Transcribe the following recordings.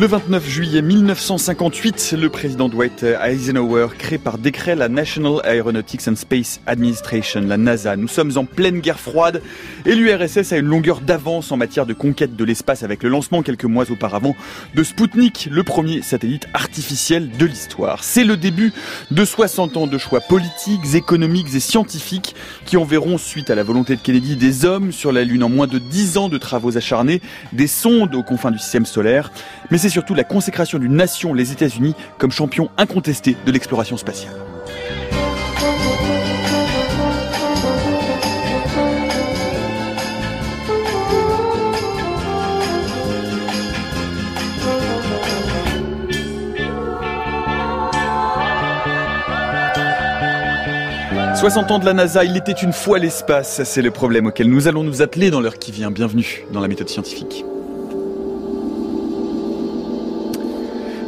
Le 29 juillet 1958, le président Dwight Eisenhower crée par décret la National Aeronautics and Space Administration, la NASA. Nous sommes en pleine guerre froide et l'URSS a une longueur d'avance en matière de conquête de l'espace avec le lancement quelques mois auparavant de Sputnik, le premier satellite artificiel de l'histoire. C'est le début de 60 ans de choix politiques, économiques et scientifiques qui enverront, suite à la volonté de Kennedy, des hommes sur la Lune en moins de 10 ans de travaux acharnés, des sondes aux confins du système solaire. Surtout la consécration d'une nation, les États-Unis, comme champion incontesté de l'exploration spatiale. « 60 ans de la NASA, il était une fois l'espace, c'est le problème auquel nous allons nous atteler dans l'heure qui vient. Bienvenue dans la méthode scientifique.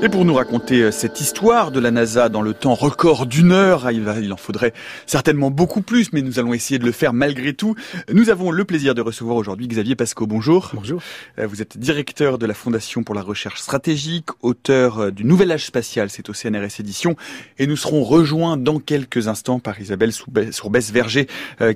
Et pour nous raconter euh, cette histoire de la NASA dans le temps record d'une heure, ah, il, en faudrait certainement beaucoup plus, mais nous allons essayer de le faire malgré tout. Nous avons le plaisir de recevoir aujourd'hui Xavier Pasco. Bonjour. Bonjour. Euh, vous êtes directeur de la Fondation pour la recherche stratégique, auteur euh, du Nouvel Âge spatial, c'est au CNRS Édition, et nous serons rejoints dans quelques instants par Isabelle Sourbès-Verger,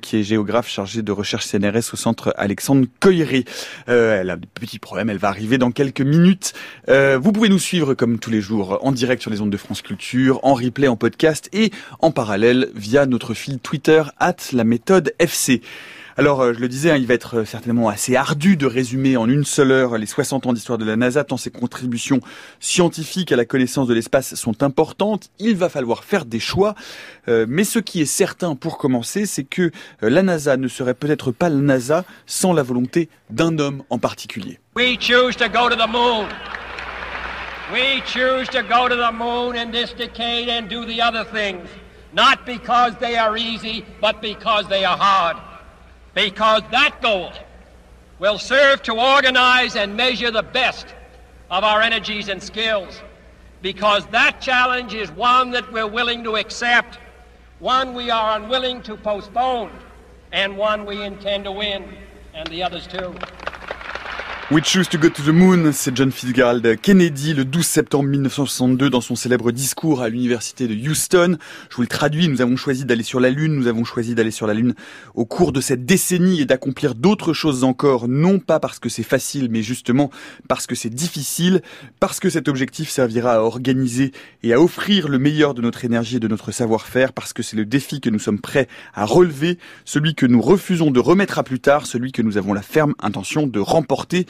qui est géographe chargée de recherche CNRS au centre Alexandre Coyeré. elle a des petits problèmes, elle va arriver dans quelques minutes. vous pouvez nous suivre comme tous les jours en direct sur les ondes de France Culture, en replay, en podcast et en parallèle via notre fil Twitter at la méthode FC. Alors, euh, je le disais, hein, il va être euh, certainement assez ardu de résumer en une seule heure les 60 ans d'histoire de la NASA, tant ses contributions scientifiques à la connaissance de l'espace sont importantes. Il va falloir faire des choix. Euh, mais ce qui est certain pour commencer, c'est que la NASA ne serait peut-être pas la NASA sans la volonté d'un homme en particulier. We choose to go to the moon. We choose to go to the moon in this decade and do the other things, not because they are easy, but because they are hard. Because that goal will serve to organize and measure the best of our energies and skills. Because that challenge is one that we're willing to accept, one we are unwilling to postpone, and one we intend to win, and the others too. We Choose to Go to the Moon, c'est John Fitzgerald Kennedy le 12 septembre 1962 dans son célèbre discours à l'université de Houston. Je vous le traduis, nous avons choisi d'aller sur la Lune, nous avons choisi d'aller sur la Lune au cours de cette décennie et d'accomplir d'autres choses encore, non pas parce que c'est facile, mais justement parce que c'est difficile, parce que cet objectif servira à organiser et à offrir le meilleur de notre énergie et de notre savoir-faire, parce que c'est le défi que nous sommes prêts à relever, celui que nous refusons de remettre à plus tard, celui que nous avons la ferme intention de remporter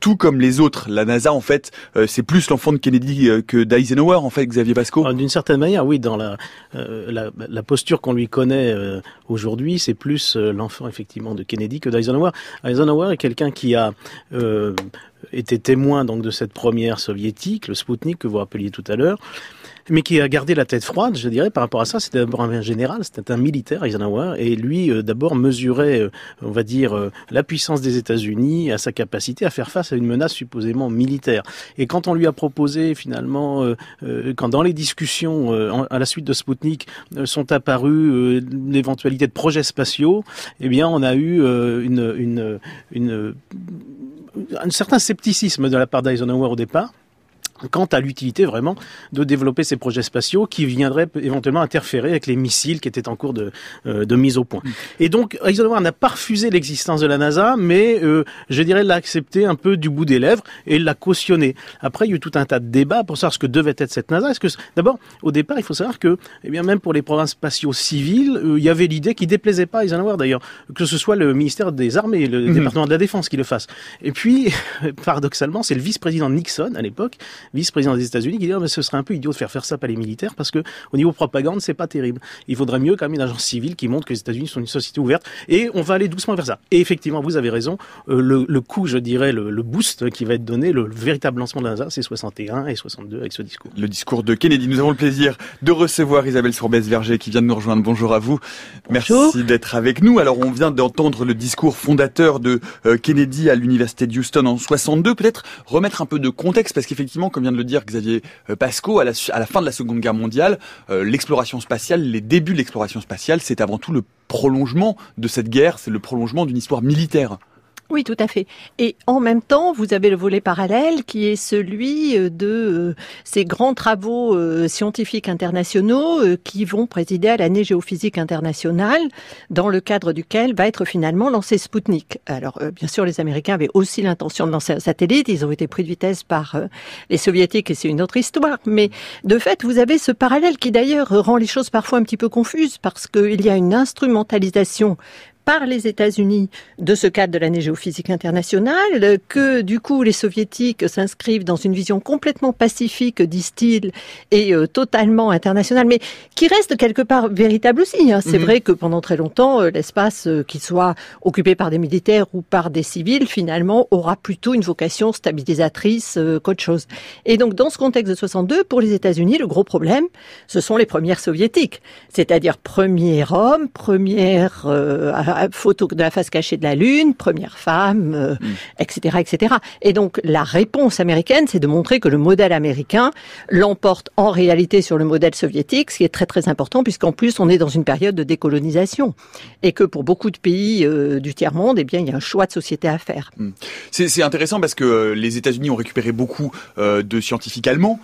tout comme les autres. La NASA, en fait, euh, c'est plus l'enfant de Kennedy euh, que d'Eisenhower, en fait, Xavier Pasco. Ah, d'une certaine manière, oui. Dans la, euh, posture qu'on lui connaît aujourd'hui, c'est plus l'enfant effectivement de Kennedy que d'Eisenhower. Eisenhower est quelqu'un qui a été témoin donc de cette première soviétique, le Sputnik que vous rappeliez tout à l'heure mais qui a gardé la tête froide, je dirais, par rapport à ça. C'était d'abord un général, c'était un militaire, Eisenhower, et lui, euh, d'abord, mesurait, euh, on va dire, euh, la puissance des États-Unis, à sa capacité à faire face à une menace supposément militaire. Et quand on lui a proposé, finalement, quand dans les discussions à la suite de Sputnik sont apparus l'éventualité de projets spatiaux, eh bien, on a eu un certain scepticisme de la part d'Eisenhower au départ quant à l'utilité vraiment de développer ces projets spatiaux qui viendraient éventuellement interférer avec les missiles qui étaient en cours de, euh, de mise au point. Mm. Et donc Eisenhower n'a pas refusé l'existence de la NASA, mais euh, je dirais l'a accepté un peu du bout des lèvres et l'a cautionné. Après, il y a eu tout un tas de débats pour savoir ce que devait être cette NASA. Est-ce que d'abord, au départ, il faut savoir que, eh bien, même pour les programmes spatiaux civils, euh, il y avait l'idée qui déplaisait pas à Eisenhower d'ailleurs, que ce soit le ministère des Armées, le mm-hmm. département de la Défense qui le fasse. Et puis, paradoxalement, c'est le vice-président Nixon à l'époque vice-président des États-Unis, qui dit oh, mais ce serait un peu idiot de faire faire ça par les militaires parce que au niveau propagande, c'est pas terrible. Il faudrait mieux quand même une agence civile qui montre que les États-Unis sont une société ouverte et on va aller doucement vers ça. Et effectivement, vous avez raison, euh, le, le, coup, je dirais, le, le, boost qui va être donné, le, véritable lancement de la NASA, c'est 61 et 62 avec ce discours. Le discours de Kennedy. Nous avons le plaisir de recevoir Isabelle Sourbès-Verger qui vient de nous rejoindre. Bonjour à vous. Merci d'être avec nous. Alors, on vient d'entendre le discours fondateur de euh, Kennedy à l'université de Houston en 62. Peut-être remettre un peu de contexte parce qu'effectivement, comme vient de le dire Xavier euh, Pasco, à la, à la fin de la Seconde Guerre mondiale, euh, l'exploration spatiale, les débuts de l'exploration spatiale, c'est avant tout le prolongement de cette guerre, c'est le prolongement d'une histoire militaire. Oui, tout à fait. Et en même temps, vous avez le volet parallèle qui est celui euh, de euh, ces grands travaux euh, scientifiques internationaux qui vont présider à l'année géophysique internationale, dans le cadre duquel va être finalement lancé Sputnik. Alors, bien sûr, les Américains avaient aussi l'intention de lancer un satellite. Ils ont été pris de vitesse par les Soviétiques et c'est une autre histoire. Mais de fait, vous avez ce parallèle qui d'ailleurs rend les choses parfois un petit peu confuses parce qu'il y a une instrumentalisation par les États-Unis de ce cadre de l'année géophysique internationale, que du coup les soviétiques s'inscrivent dans une vision complètement pacifique, disent-ils, et euh, totalement internationale, mais qui reste quelque part véritable aussi. Hein. C'est mhm. vrai que pendant très longtemps, euh, l'espace, euh, qu'il soit occupé par des militaires ou par des civils, finalement, aura plutôt une vocation stabilisatrice qu'autre chose. Et donc, dans ce contexte de 62, pour les États-Unis, le gros problème, ce sont les premières soviétiques, c'est-à-dire premier homme, première photo de la face cachée de la Lune, première femme, etc., euh, mm. etc. Et donc la réponse américaine, c'est de montrer que le modèle américain l'emporte en réalité sur le modèle soviétique, ce qui est très très important puisqu'en plus on est dans une période de décolonisation et que pour beaucoup de pays euh, du tiers monde, eh bien il y a un choix de société à faire. Mm. C'est intéressant parce que euh, les États-Unis ont récupéré beaucoup de scientifiques allemands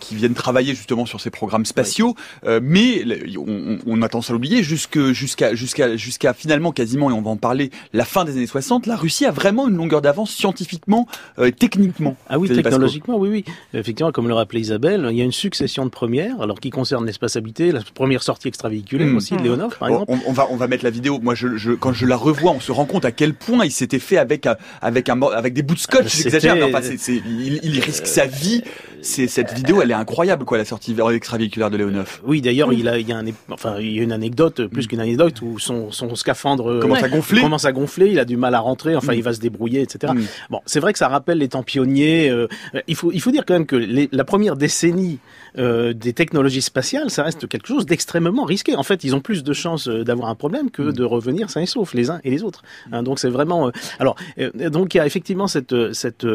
qui viennent travailler justement sur ces programmes spatiaux, mais on, on, a tendance à l'oublier jusqu'à jusqu'à jusqu'à jusqu'à finalement quasiment, et on va en parler, la fin des années 60, la Russie a vraiment une longueur d'avance scientifiquement euh, et techniquement. Ah oui, technologiquement, oui, oui. Effectivement, comme le rappelait Isabelle, il y a une succession de premières, alors qui concerne l'espace habité, la première sortie extravéhiculaire hmm. aussi de Leonov, par exemple. On, va, on va mettre la vidéo. Moi, je, quand je la revois, on se rend compte à quel point il s'était fait avec, avec, un, avec des bouts de scotch. J'exagère, il, il, risque sa vie. C'est cette vidéo, elle est incroyable, quoi, la sortie extravéhiculaire de Leonov. Oui, d'ailleurs, il a, il y a un, enfin, il y a une anecdote, plus qu'une anecdote, où son, son scaphandre euh, commence à gonfler. Commence à gonfler, il a du mal à rentrer, enfin il mm. va se débrouiller, etc. Mm. Bon, c'est vrai que ça rappelle les temps pionniers. Euh, il faut il faut dire quand même que la première décennie euh, des technologies spatiales, ça reste quelque chose d'extrêmement risqué. En fait, ils ont plus de chances d'avoir un problème que mm. de revenir sains et saufs les uns et les autres. Hein, donc c'est vraiment. alors donc il y a effectivement cette cette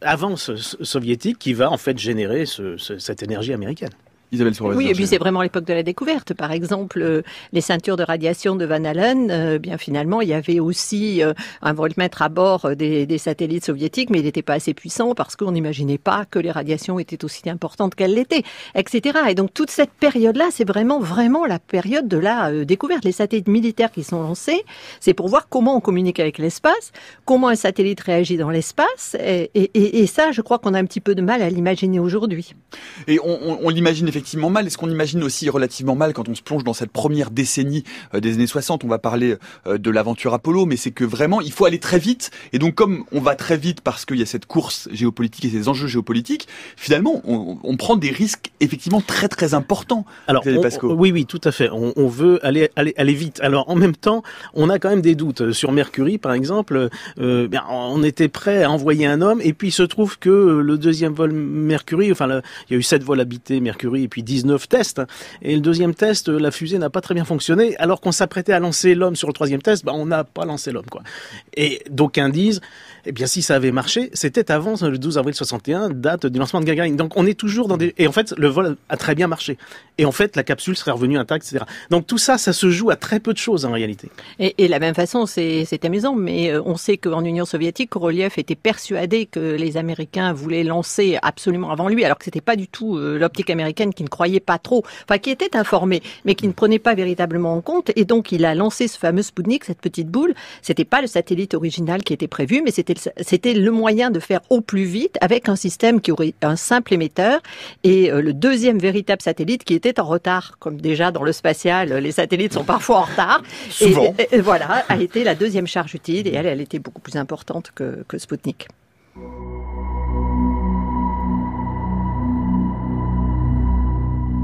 avance soviétique qui va en fait générer cette énergie américaine. Isabelle Oui, et puis c'est vraiment l'époque de la découverte. Par exemple, euh, les ceintures de radiation de Van Allen, euh, bien finalement, il y avait aussi euh, un voltmètre à bord des, des, satellites soviétiques, mais il n'était pas assez puissant parce qu'on n'imaginait pas que les radiations étaient aussi importantes qu'elles l'étaient, etc. Et donc toute cette période-là, c'est vraiment, vraiment la période de la découverte. Les satellites militaires qui sont lancés, c'est pour voir comment on communique avec l'espace, comment un satellite réagit dans l'espace, et, et, et, ça, je crois qu'on a un petit peu de mal à l'imaginer aujourd'hui. Et on, on, on l'imagine effectivement effectivement mal. Est-ce qu'on imagine aussi relativement mal quand on se plonge dans cette première décennie euh, des années 60 On va parler euh, de l'aventure Apollo, mais c'est que vraiment, il faut aller très vite. Et donc, comme on va très vite parce qu'il y a cette course géopolitique et ces enjeux géopolitiques, finalement, on, prend des risques effectivement très très importants. Alors, oui, oui, tout à fait. On, veut aller, aller, aller vite. Alors, en même temps, on a quand même des doutes. Sur Mercury, par exemple, euh, on était prêt à envoyer un homme, et puis il se trouve que le deuxième vol Mercury, enfin, il y a eu sept vols habités Mercury, puis 19 tests. Et le deuxième test, la fusée n'a pas très bien fonctionné. Alors qu'on s'apprêtait à lancer l'homme sur le troisième test, bah, on n'a pas lancé l'homme. quoi. Et d'aucuns disent, eh bien, si ça avait marché, c'était avant le 12 avril 61, date du lancement de Gagarin. Donc, on est toujours dans des... Et en fait, le vol a très bien marché. Et en fait, la capsule serait revenue intacte, etc. Donc, tout ça, ça se joue à très peu de choses, en réalité. Et, et la même façon, c'est amusant, mais euh, on sait qu'en Union soviétique, Korolev était persuadé que les Américains voulaient lancer absolument avant lui, alors que c'était pas du tout euh, l'optique américaine qui ne croyait pas trop, enfin, qui était informée, mais qui ne prenait pas véritablement en compte. Et donc, il a lancé ce fameux Sputnik, cette petite boule. C'était pas le satellite original qui était prévu, mais c'était c'était le moyen de faire au plus vite avec un système qui aurait un simple émetteur et euh, le deuxième véritable satellite qui était en retard, comme déjà dans le spatial, les satellites sont parfois en retard. Et, voilà, a été la deuxième charge utile et elle, elle était beaucoup plus importante que, que Sputnik.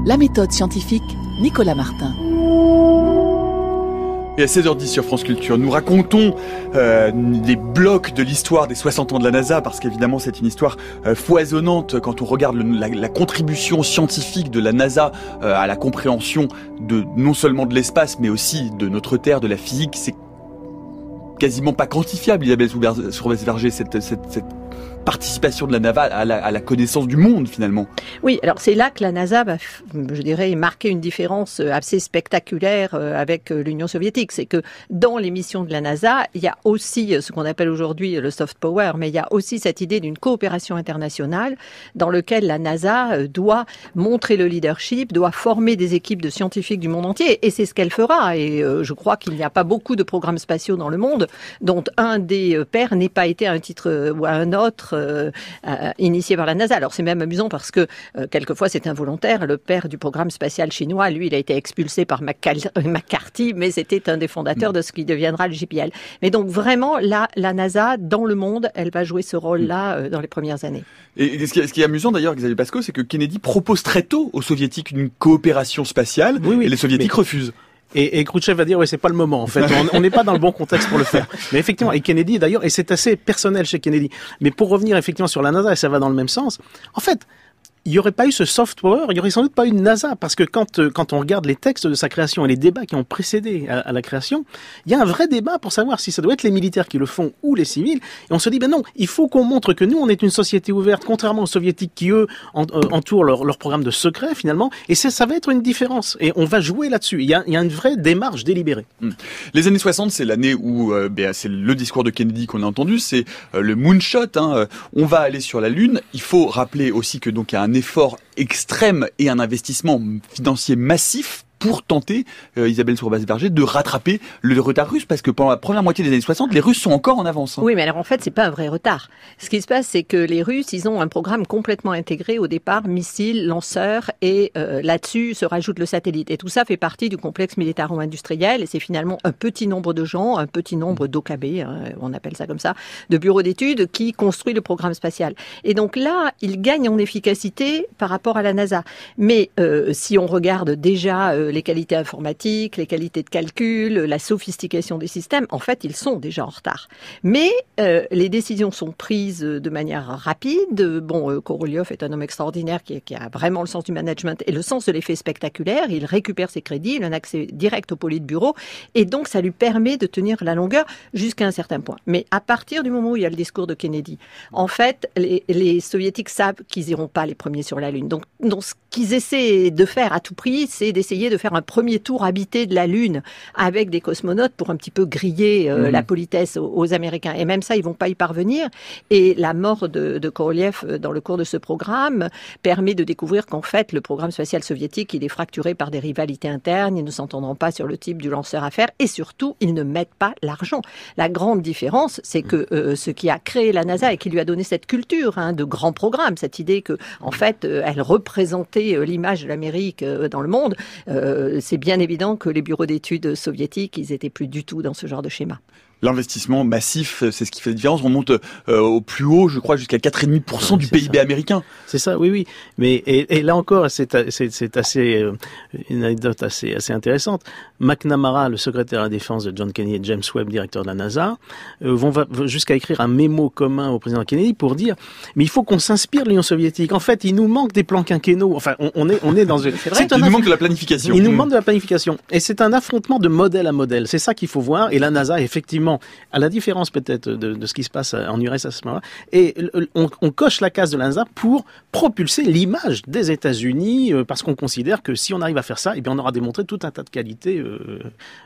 La méthode scientifique, Nicolas Martin. Et à 16h10 sur France Culture, nous racontons euh, les blocs de l'histoire des 60 ans de la NASA, parce qu'évidemment c'est une histoire euh, foisonnante quand on regarde la, contribution scientifique de la NASA euh, à la compréhension de non seulement de l'espace, mais aussi de notre Terre, de la physique. C'est quasiment pas quantifiable, Isabelle cette, cette participation de la NASA à la, connaissance du monde finalement. Oui, alors c'est là que la NASA va, je dirais, marquer une différence assez spectaculaire avec l'Union soviétique. C'est que dans les missions de la NASA, il y a aussi ce qu'on appelle aujourd'hui le soft power, mais il y a aussi cette idée d'une coopération internationale dans lequel la NASA doit montrer le leadership, doit former des équipes de scientifiques du monde entier, et c'est ce qu'elle fera. Et je crois qu'il n'y a pas beaucoup de programmes spatiaux dans le monde dont un des pères n'ait pas été à un titre ou à un autre euh, initié par la NASA. Alors c'est même amusant parce que euh, quelquefois c'est involontaire. Le père du programme spatial chinois, lui, il a été expulsé par McCarthy, mais c'était un des fondateurs de ce qui deviendra le JPL. Mais donc vraiment, là, la NASA, dans le monde, elle va jouer ce rôle-là euh, dans les premières années. Et ce qui est, ce qui est amusant d'ailleurs, Xavier Pasco, c'est que Kennedy propose très tôt aux soviétiques une coopération spatiale, oui, oui, et les soviétiques refusent. Et, et Khrouchtchev va dire, ouais, c'est pas le moment. En fait, on n'est pas dans le bon contexte pour le faire. Mais effectivement, et Kennedy d'ailleurs, et c'est assez personnel chez Kennedy. Mais pour revenir effectivement sur la NASA, et ça va dans le même sens. En fait, il n'y aurait pas eu ce soft power, il n'y aurait sans doute pas eu de NASA, parce que quand, euh, quand on regarde les textes de sa création et les débats qui ont précédé à, la création, il y a un vrai débat pour savoir si ça doit être les militaires qui le font ou les civils. Et on se dit, ben non, il faut qu'on montre que nous, on est une société ouverte, contrairement aux soviétiques qui, eux, euh, entourent leur, leur, programme de secret, finalement. Et ça, ça va être une différence. Et on va jouer là-dessus. Il, il, y a une vraie démarche délibérée. Hum. Les années 60, c'est l'année où, euh, ben, c'est le discours de Kennedy qu'on a entendu, c'est le moonshot. Hein, on va aller sur la Lune. Il faut rappeler aussi que donc il y a un effort extrême et un investissement financier massif pour tenter, euh, Isabelle Sourbas-Berger, de rattraper le retard russe, parce que pendant la première moitié des années 60, les Russes sont encore en avance. Hein. Oui, mais alors en fait, c'est pas un vrai retard. Ce qui se passe, c'est que les Russes, ils ont un programme complètement intégré au départ, missiles, lanceurs, et euh, là-dessus se rajoute le satellite. Et tout ça fait partie du complexe militaro-industriel, et c'est finalement un petit nombre de gens, un petit nombre d'OKB, hein, on appelle ça comme ça, de bureaux d'études qui construit le programme spatial. Et donc là, ils gagnent en efficacité par rapport à la NASA. Mais euh, si on regarde déjà euh, les qualités informatiques, les qualités de calcul, la sophistication des systèmes, en fait, ils sont déjà en retard. Mais euh, les décisions sont prises de manière rapide. Bon, euh, Korolev est un homme extraordinaire qui, a vraiment le sens du management et le sens de l'effet spectaculaire. Il récupère ses crédits, il a un accès direct au bureau et donc ça lui permet de tenir la longueur jusqu'à un certain point. Mais à partir du moment où il y a le discours de Kennedy, en fait, les, soviétiques savent qu'ils n'iront pas les premiers sur la Lune. Donc ce qu'ils essaient de faire à tout prix, c'est d'essayer de faire un premier tour habité de la Lune avec des cosmonautes pour un petit peu griller euh, mmh. la politesse aux, aux, Américains. Et même ça, ils vont pas y parvenir. Et la mort de, de Korolev euh, dans le cours de ce programme permet de découvrir qu'en fait, le programme spatial soviétique, il est fracturé par des rivalités internes. Ils ne s'entendront pas sur le type du lanceur à faire. Et surtout, ils ne mettent pas l'argent. La grande différence, c'est que euh, ce qui a créé la NASA et qui lui a donné cette culture hein, de grands programmes, cette idée que, en fait, euh, elle représentait l'image de l'Amérique dans le monde, c'est bien évident que les bureaux d'études soviétiques, ils étaient plus du tout dans ce genre de schéma l'investissement massif, c'est ce qui fait la différence. On monte euh, au plus haut, je crois, jusqu'à 4,5% du PIB ça. américain. C'est ça, oui, oui. Mais et, et là encore, c'est assez euh, une anecdote assez assez intéressante. McNamara, le secrétaire à la défense de John Kennedy, et James Webb, directeur de la NASA, euh, vont jusqu'à écrire un mémo commun au président Kennedy pour dire, mais il faut qu'on s'inspire de l'Union soviétique. En fait, il nous manque des plans quinquennaux. Enfin, on, on est on est dans une. Vrai, il nous manque de la planification. Il nous manque de la planification. Et c'est un affrontement de modèle à modèle. C'est ça qu'il faut voir. Et la NASA, effectivement à la différence peut-être de, ce qui se passe en URSS à ce moment-là, et on, coche la case de l'ANSA pour propulser l'image des États-Unis, euh, parce qu'on considère que si on arrive à faire ça, eh on aura démontré tout un tas de qualités euh,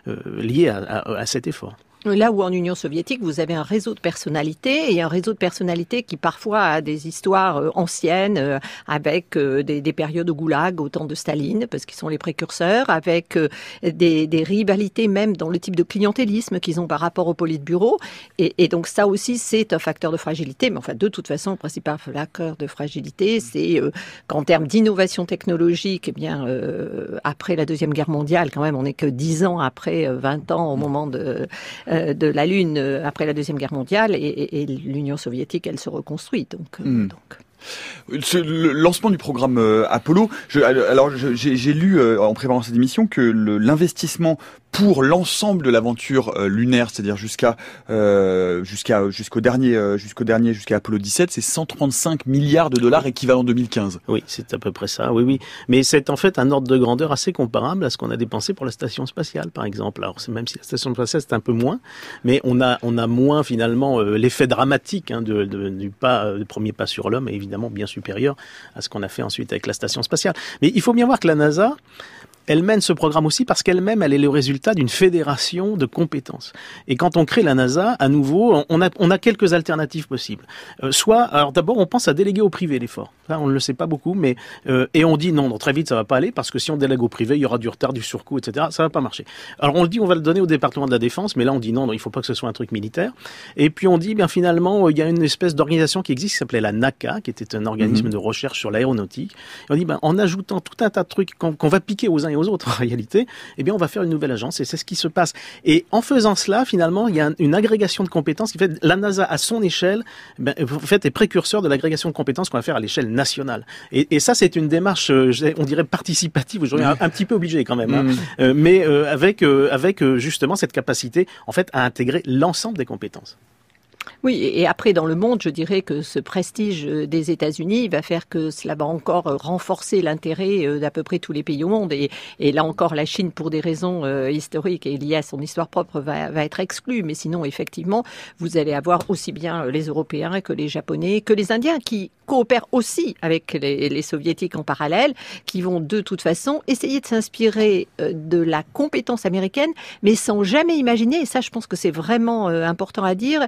euh, liées à cet effort. Là où en Union soviétique, vous avez un réseau de personnalités et un réseau de personnalités qui parfois a des histoires euh, anciennes euh, avec euh, des, des, périodes de goulag au temps de Staline, parce qu'ils sont les précurseurs, avec des, des, rivalités même dans le type de clientélisme qu'ils ont par rapport au politburo. Et, et donc ça aussi, c'est un facteur de fragilité. Mais enfin, de toute façon, le principal facteur de fragilité, c'est qu'en termes d'innovation technologique, eh bien, après la Deuxième Guerre mondiale, quand même, on n'est que dix ans après, 20 ans au moment de euh, de la Lune euh, après la Deuxième Guerre mondiale et, et, et l'Union soviétique, elle se reconstruit. Donc, mmh. donc. Le lancement du programme Apollo, je, alors j'ai lu en préparant cette émission que l'investissement pour l'ensemble de l'aventure euh, lunaire, c'est-à-dire jusqu'à euh, jusqu'à jusqu'au dernier euh, jusqu'au dernier jusqu'à Apollo 17, c'est 135 milliards de dollars équivalent 2015. Oui, c'est à peu près ça. Oui, oui. Mais c'est en fait un ordre de grandeur assez comparable à ce qu'on a dépensé pour la station spatiale, par exemple. Alors même si la station spatiale c'est un peu moins, mais on a on a moins finalement l'effet dramatique hein, du pas du premier pas sur l'homme est évidemment bien supérieur à ce qu'on a fait ensuite avec la station spatiale. Mais il faut bien voir que la NASA elle mène ce programme aussi parce qu'elle-même, elle est le résultat d'une fédération de compétences. Et quand on crée la NASA, à nouveau, on a, on a quelques alternatives possibles. Euh, soit, alors d'abord, on pense à déléguer au privé l'effort. on ne le sait pas beaucoup, mais euh, et on dit non, non, très vite, ça va pas aller parce que si on délègue au privé, il y aura du retard, du surcoût, etc. Ça va pas marcher. Alors on le dit, on va le donner au département de la défense, mais là on dit non, non il faut pas que ce soit un truc militaire. Et puis on dit, bien finalement, il y a une espèce d'organisation qui existe qui s'appelait la NACA, qui était un organisme mhm. de recherche sur l'aéronautique. On dit, ben, en ajoutant tout un tas de trucs qu'on va piquer aux uns aux autres en réalité, eh bien on va faire une nouvelle agence et c'est ce qui se passe. Et en faisant cela, finalement, il y a une agrégation de compétences qui fait la NASA à son échelle, ben, en fait, est précurseur de l'agrégation de compétences qu'on va faire à l'échelle nationale. Et, ça, c'est une démarche, euh, on dirait participative, aujourd'hui un, un, petit peu obligé quand même, hein. mm. euh, mais euh, avec avec justement cette capacité, en fait, à intégrer l'ensemble des compétences. Oui, et après, dans le monde, je dirais que ce prestige euh, des États-Unis va faire que cela va encore euh, renforcer l'intérêt euh, d'à peu près tous les pays au monde. Et, là encore, la Chine, pour des raisons historiques et liées à son histoire propre, va, être exclue. Mais sinon, effectivement, vous allez avoir aussi bien les Européens que les Japonais, que les Indiens, qui coopèrent aussi avec les, les Soviétiques en parallèle, qui vont de toute façon essayer de s'inspirer de la compétence américaine, mais sans jamais imaginer, et ça je pense que c'est vraiment important à dire,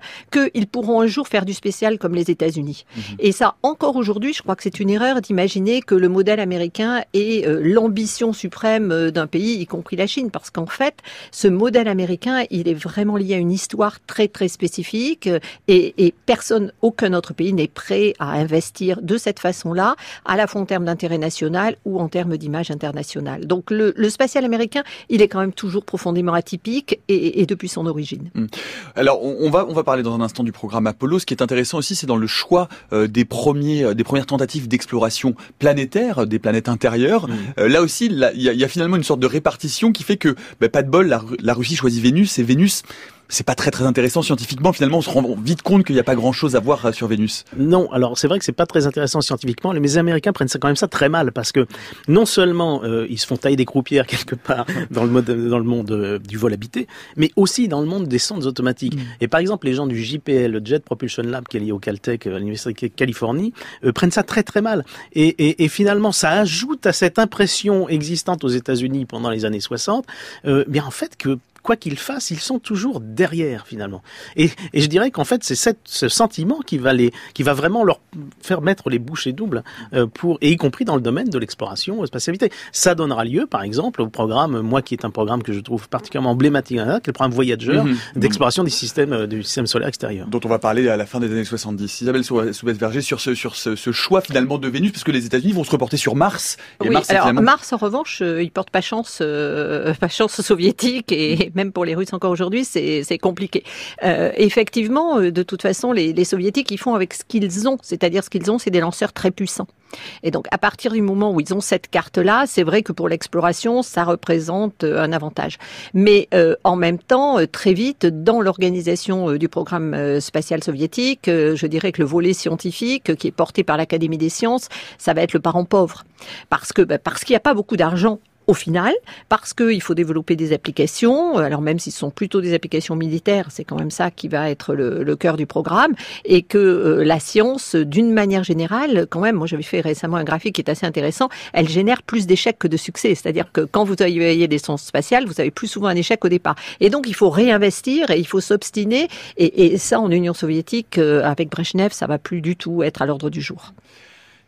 qu'ils pourront un jour faire du spécial comme les États-Unis. Mhm. Et ça, encore aujourd'hui, je crois que c'est une erreur d'imaginer que le modèle américain est euh, l'ambition suprême euh, d'un pays, y compris la Chine, parce qu'en fait, ce modèle américain, il est vraiment lié à une histoire très très spécifique, euh, et, et personne, aucun autre pays n'est prêt à investir de cette façon-là, à la fois en termes d'intérêt national ou en termes d'image internationale. Donc le, le, spatial américain, il est quand même toujours profondément atypique et, et depuis son origine. Hmm. Alors on, on va on va parler dans un instant du programme Apollo. Ce qui est intéressant aussi, c'est dans le choix euh, des premiers, euh, des premières tentatives d'exploration planétaire euh, des planètes intérieures. Mmh. là aussi, il y, y, a finalement une sorte de répartition qui fait que, bah, pas de bol, la, la Russie choisit Vénus et Vénus c'est pas très très intéressant scientifiquement. Finalement, on se rend vite compte qu'il n'y a pas grand chose à voir euh, sur Vénus. Non, alors c'est vrai que c'est pas très intéressant scientifiquement, mais les Américains prennent ça quand même ça très mal parce que non seulement euh, ils se font tailler des croupières quelque part dans le mode dans le monde euh, du vol habité, mais aussi dans le monde des sondes automatiques. Mm. Et par exemple, les gens du JPL, le Jet Propulsion Lab, qui est lié au Caltech à l'université de Californie, prennent ça très très mal. Et, et, et, finalement, ça ajoute à cette impression existante aux États-Unis pendant les années 60, bien en fait que quoi qu'ils fassent, ils sont toujours derrière finalement. Et, et je dirais qu'en fait, c'est ce sentiment qui va les, qui va vraiment leur faire mettre les bouchées doubles euh, pour, et y compris dans le domaine de l'exploration euh, spatialité. Ça donnera lieu, par exemple, au programme, moi qui est un programme que je trouve particulièrement emblématique, hein, qui est le programme Voyager mhm. d'exploration du système euh, du système solaire extérieur. Dont on va parler à la fin des années 70. Isabelle Soubès-Verger sur ce sur ce, ce, choix finalement de Vénus, parce que les États-Unis vont se reporter sur Mars. Et Mars, alors Mars, en revanche, il porte pas chance, pas chance soviétique et même pour les Russes encore aujourd'hui, c'est compliqué. Euh, effectivement, euh, de toute façon, les, soviétiques, ils font avec ce qu'ils ont, c'est-à-dire ce qu'ils ont, c'est des lanceurs très puissants. Et donc, à partir du moment où ils ont cette carte-là, c'est vrai que pour l'exploration, ça représente euh, un avantage. Mais en même temps, très vite, dans l'organisation du programme spatial soviétique, je dirais que le volet scientifique, qui est porté par l'Académie des sciences, ça va être le parent pauvre, parce bah, parce qu'il n'y a pas beaucoup d'argent au final, parce qu'il faut développer des applications, alors même si ce sont plutôt des applications militaires, c'est quand même ça qui va être le, le cœur du programme, et que euh, la science, d'une manière générale, quand même, moi j'avais fait récemment un graphique qui est assez intéressant, elle génère plus d'échecs que de succès, c'est-à-dire que quand vous avez des sciences spatiales, vous avez plus souvent un échec au départ. Et donc il faut réinvestir et il faut s'obstiner, et, et, ça en Union soviétique, euh, avec Brezhnev, ça va plus du tout être à l'ordre du jour.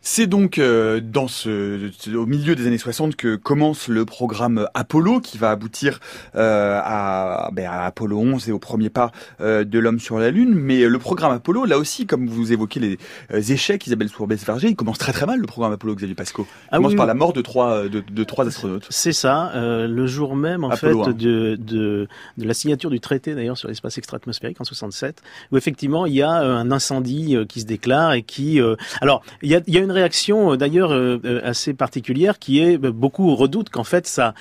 C'est donc euh, dans ce, au milieu des années 60 que commence le programme Apollo qui va aboutir euh, à, ben, à, Apollo 11 et au premier pas euh, de l'homme sur la Lune. Mais le programme Apollo, là aussi, comme vous évoquez les échecs, Isabelle Sourbès-Verger, il commence très très mal le programme Apollo, Xavier Pasco. Il ah commence par la mort de trois, de, de trois astronautes. C'est ça, le jour même en fait de, de, de, la signature du traité d'ailleurs sur l'espace extra-atmosphérique en 67, où effectivement il y a un incendie qui se déclare et qui... alors, il y a, il y a une réaction euh, d'ailleurs euh, euh, assez particulière qui est beaucoup redoutent qu'en fait ça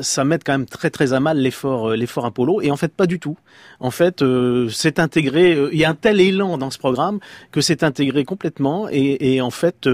ça mette quand même très très à mal l'effort l'effort Apollo et en fait pas du tout. En fait, c'est intégré. Il y a un tel élan dans ce programme que c'est intégré complètement et, et en fait,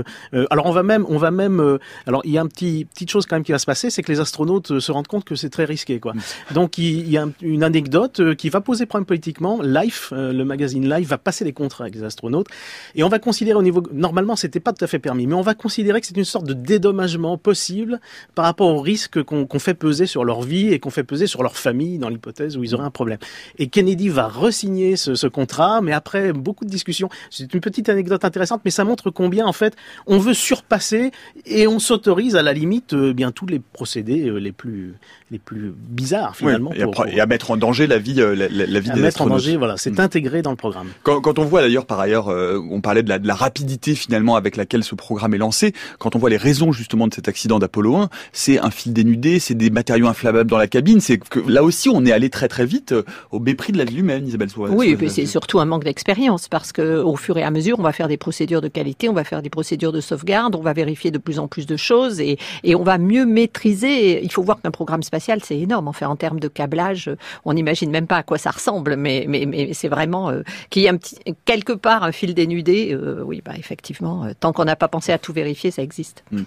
alors on va même on va même alors il y a une petit petite chose quand même qui va se passer, c'est que les astronautes se rendent compte que c'est très risqué quoi. Mm. Donc il, y a une anecdote qui va poser problème politiquement. Life, le magazine Life va passer des contrats avec les astronautes et on va considérer au niveau normalement c'était pas tout à fait permis. Mais on va considérer que c'est une sorte de dédommagement possible par rapport au risque qu'on fait peser sur leur vie et qu'on fait peser sur leur famille dans l'hypothèse où ils auraient un problème. Et Kennedy va resigner ce, ce contrat, mais après beaucoup de discussions. C'est une petite anecdote intéressante, mais ça montre combien en fait on veut surpasser et on s'autorise à la limite euh, bien tous les procédés euh, les plus les plus bizarres finalement. et, à, mettre en danger la vie euh, la, la, vie à mettre en danger, voilà, c'est mm. intégré dans le programme. Quand, quand on voit d'ailleurs par ailleurs, on parlait de la, de la rapidité finalement avec laquelle ce programme est lancé, quand on voit les raisons justement de cet accident d'Apollo 1, c'est un fil dénudé, c'est des matériaux inflammables dans la cabine, c'est que là aussi on est allé très très vite euh, au mépris de la vie humaine, Isabelle Soares. Oui, mais c'est surtout un manque d'expérience parce que au fur et à mesure, on va faire des procédures de qualité, on va faire des procédures de sauvegarde, on va vérifier de plus en plus de choses et, et on va mieux maîtriser. Il faut voir qu'un programme spatial, c'est énorme. En fait, en termes de câblage, on n'imagine même pas à quoi ça ressemble, mais, mais, mais c'est vraiment euh, qu'il y ait un petit, quelque part un fil dénudé. Euh, oui, bah effectivement, tant qu'on n'a pas pensé à tout vérifier, ça existe. Hmm.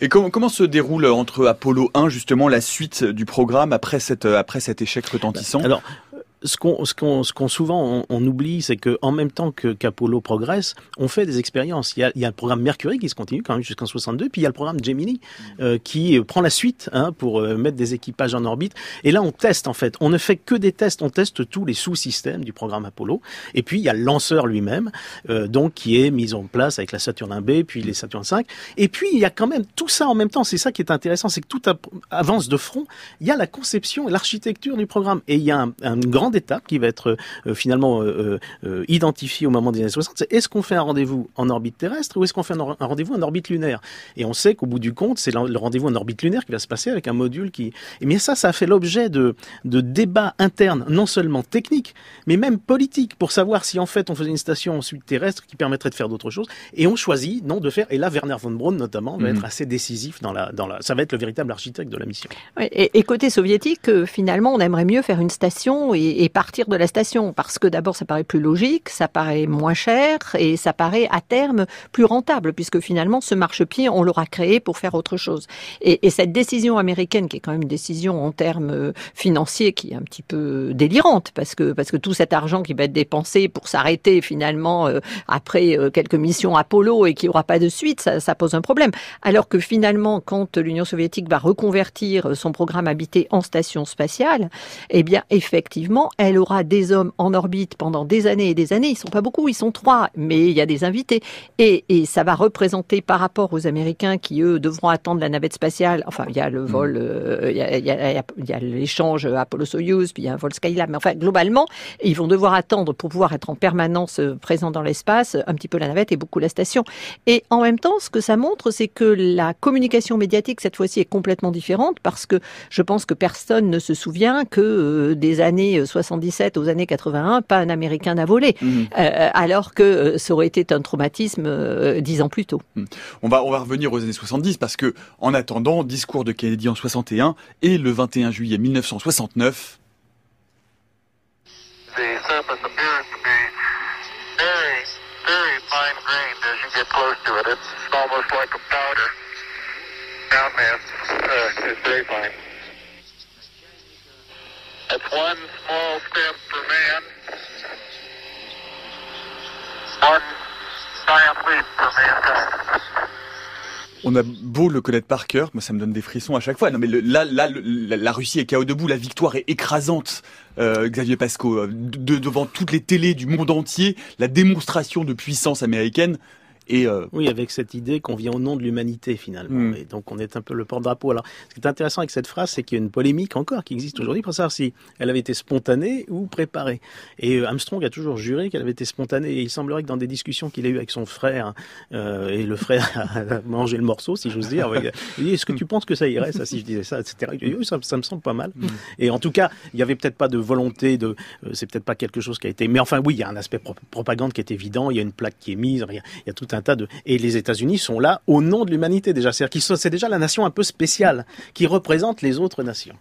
Et comment, comment se déroule entre Apollo 1, justement, la suite du programme après, cette, après cet échec retentissant? Alors, ce qu'on ce qu'on ce qu'on souvent on, oublie, c'est que en même temps que qu'Apollo progresse, on fait des expériences. Il y a il y a le programme Mercury qui se continue quand même jusqu'en 62, puis il y a le programme Gemini euh, qui prend la suite hein, pour euh, mettre des équipages en orbite. Et là, on teste en fait. On ne fait que des tests. On teste tous les sous-systèmes du programme Apollo. Et puis il y a le lanceur lui-même, euh, donc qui est mis en place avec la Saturne 1B, puis les Saturne 5. Et puis il y a quand même tout ça en même temps. C'est ça qui est intéressant, c'est que tout avance de front. Il y a la conception et l'architecture du programme, et il y a un, un grand étape qui va être euh, finalement euh, euh, identifiée au moment des années 60. C'est est-ce qu'on fait un rendez-vous en orbite terrestre ou est-ce qu'on fait un, rendez-vous en orbite lunaire? Et on sait qu'au bout du compte, c'est le rendez-vous en orbite lunaire qui va se passer avec un module qui... Et bien ça, ça a fait l'objet de, de débats internes, non seulement techniques, mais même politiques, pour savoir si en fait on faisait une station ensuite terrestre qui permettrait de faire d'autres choses. Et on choisit non de faire. Et là, Werner von Braun notamment va mhm. être assez décisif dans la, dans la. Ça va être le véritable architecte de la mission. et, et, côté soviétique, finalement, on aimerait mieux faire une station et, et partir de la station parce que d'abord ça paraît plus logique, ça paraît moins cher et ça paraît à terme plus rentable puisque finalement ce marchepied on l'aura créé pour faire autre chose. Et, et, cette décision américaine qui est quand même une décision en termes euh, financiers qui est un petit peu délirante parce que parce que tout cet argent qui va être dépensé pour s'arrêter finalement euh, après euh, quelques missions Apollo et qui aura pas de suite, ça, ça pose un problème. Alors que finalement quand l'Union soviétique va reconvertir son programme habité en station spatiale, eh bien effectivement elle aura des hommes en orbite pendant des années et des années. Ils sont pas beaucoup, ils sont trois, mais il y a des invités. Et, et ça va représenter par rapport aux Américains qui, eux, devront attendre la navette spatiale. Enfin, il y a le vol, euh, il y a, il y a, il y a l'échange Apollo-Soyuz, puis il y a un vol Skylab. Mais enfin, globalement, ils vont devoir attendre pour pouvoir être en permanence euh, présents dans l'espace, un petit peu la navette et beaucoup la station. Et en même temps, ce que ça montre, c'est que la communication médiatique, cette fois-ci, est complètement différente parce que je pense que personne ne se souvient que euh, des années 77 aux années 81, pas un Américain n'a volé, mhm. euh, alors que euh, ça aurait été un traumatisme euh, dix ans plus tôt. Mhm. On va on va revenir aux années 70 parce que en attendant, discours de Kennedy en 61 et le 21 juillet 1969. The surface appears to be very, very fine grained as you get close to it. It's almost like a powder. Down there, uh, it's very fine. One small step for man, one giant for. On a beau le connaître par cœur, moi ça me donne des frissons à chaque fois. Non mais là, la, Russie est chaos debout, la victoire est écrasante. Euh, Xavier Pasco, de, devant toutes les télés du monde entier, la démonstration de puissance américaine Et oui, avec cette idée qu'on vient au nom de l'humanité finalement, mm. et donc on est un peu le porte-drapeau. Alors, ce qui est intéressant avec cette phrase, c'est qu'il y a une polémique encore qui existe aujourd'hui pour savoir si elle avait été spontanée ou préparée. Et Armstrong a toujours juré qu'elle avait été spontanée. Et il semblerait que dans des discussions qu'il a eues avec son frère, et le frère a mangé le morceau, si j'ose dire, il dit Est-ce que tu penses que ça irait, ça, si je disais ça, etc. oui, ça, me semble pas mal. Mm. Et en tout cas, il y avait peut-être pas de volonté de. Euh, c'est peut-être pas quelque chose qui a été. Mais enfin, oui, il y a un aspect propagande qui est évident. Il y a une plaque qui est mise. Il y a, tout un Et les États-Unis sont là au nom de l'humanité déjà. C'est-à-dire c'est déjà la nation un peu spéciale qui représente les autres nations.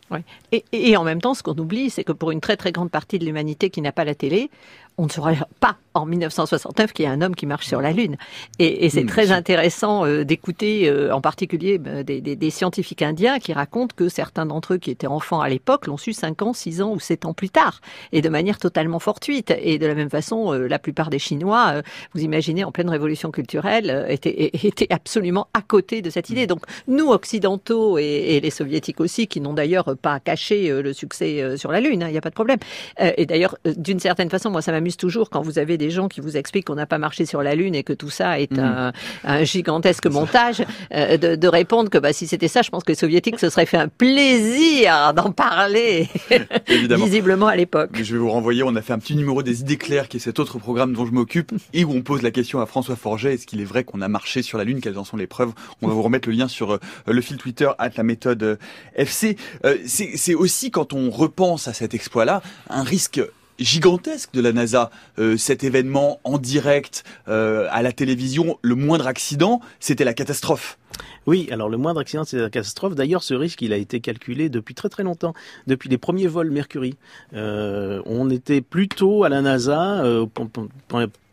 Et, et en même temps, ce qu'on oublie, c'est que pour une très très grande partie de l'humanité qui n'a pas la télé, on ne saurait pas en 1969 qu'il y a un homme qui marche sur la Lune. Et, c'est hmm, très intéressant euh, d'écouter euh, en particulier bah, des, scientifiques indiens qui racontent que certains d'entre eux qui étaient enfants à l'époque l'ont su 5 ans, 6 ans ou 7 ans plus tard, et de manière totalement fortuite. Et de la même façon, euh, la plupart des Chinois, vous imaginez, en pleine révolution culturelle, étaient, étaient, absolument à côté de cette idée. Donc nous, occidentaux et, les soviétiques aussi, qui n'ont d'ailleurs pas caché le succès sur la Lune, il hein, n'y a pas de problème. et d'ailleurs, d'une certaine façon, moi, ça m'a m'amuse toujours quand vous avez des gens qui vous expliquent qu'on n'a pas marché sur la Lune et que tout ça est mm. un, gigantesque montage, euh, de, répondre que bah, si c'était ça, je pense que les soviétiques se seraient fait un plaisir d'en parler, visiblement à l'époque. Je vais vous renvoyer, on a fait un petit numéro des idées claires, qui est cet autre programme dont je m'occupe, et où on pose la question à François Forget, est-ce qu'il est vrai qu'on a marché sur la Lune, quelles en sont les preuves? On va vous remettre le lien sur euh, le fil Twitter, à la méthode euh, FC. C'est aussi, quand on repense à cet exploit-là, un risque gigantesque de la NASA. Euh, cet événement en direct euh, à la télévision, le moindre accident, c'était la catastrophe. Oui, alors le moindre accident, c'est la catastrophe. D'ailleurs, ce risque, il a été calculé depuis très très longtemps, depuis les premiers vols Mercury. Euh, on était plutôt à la NASA,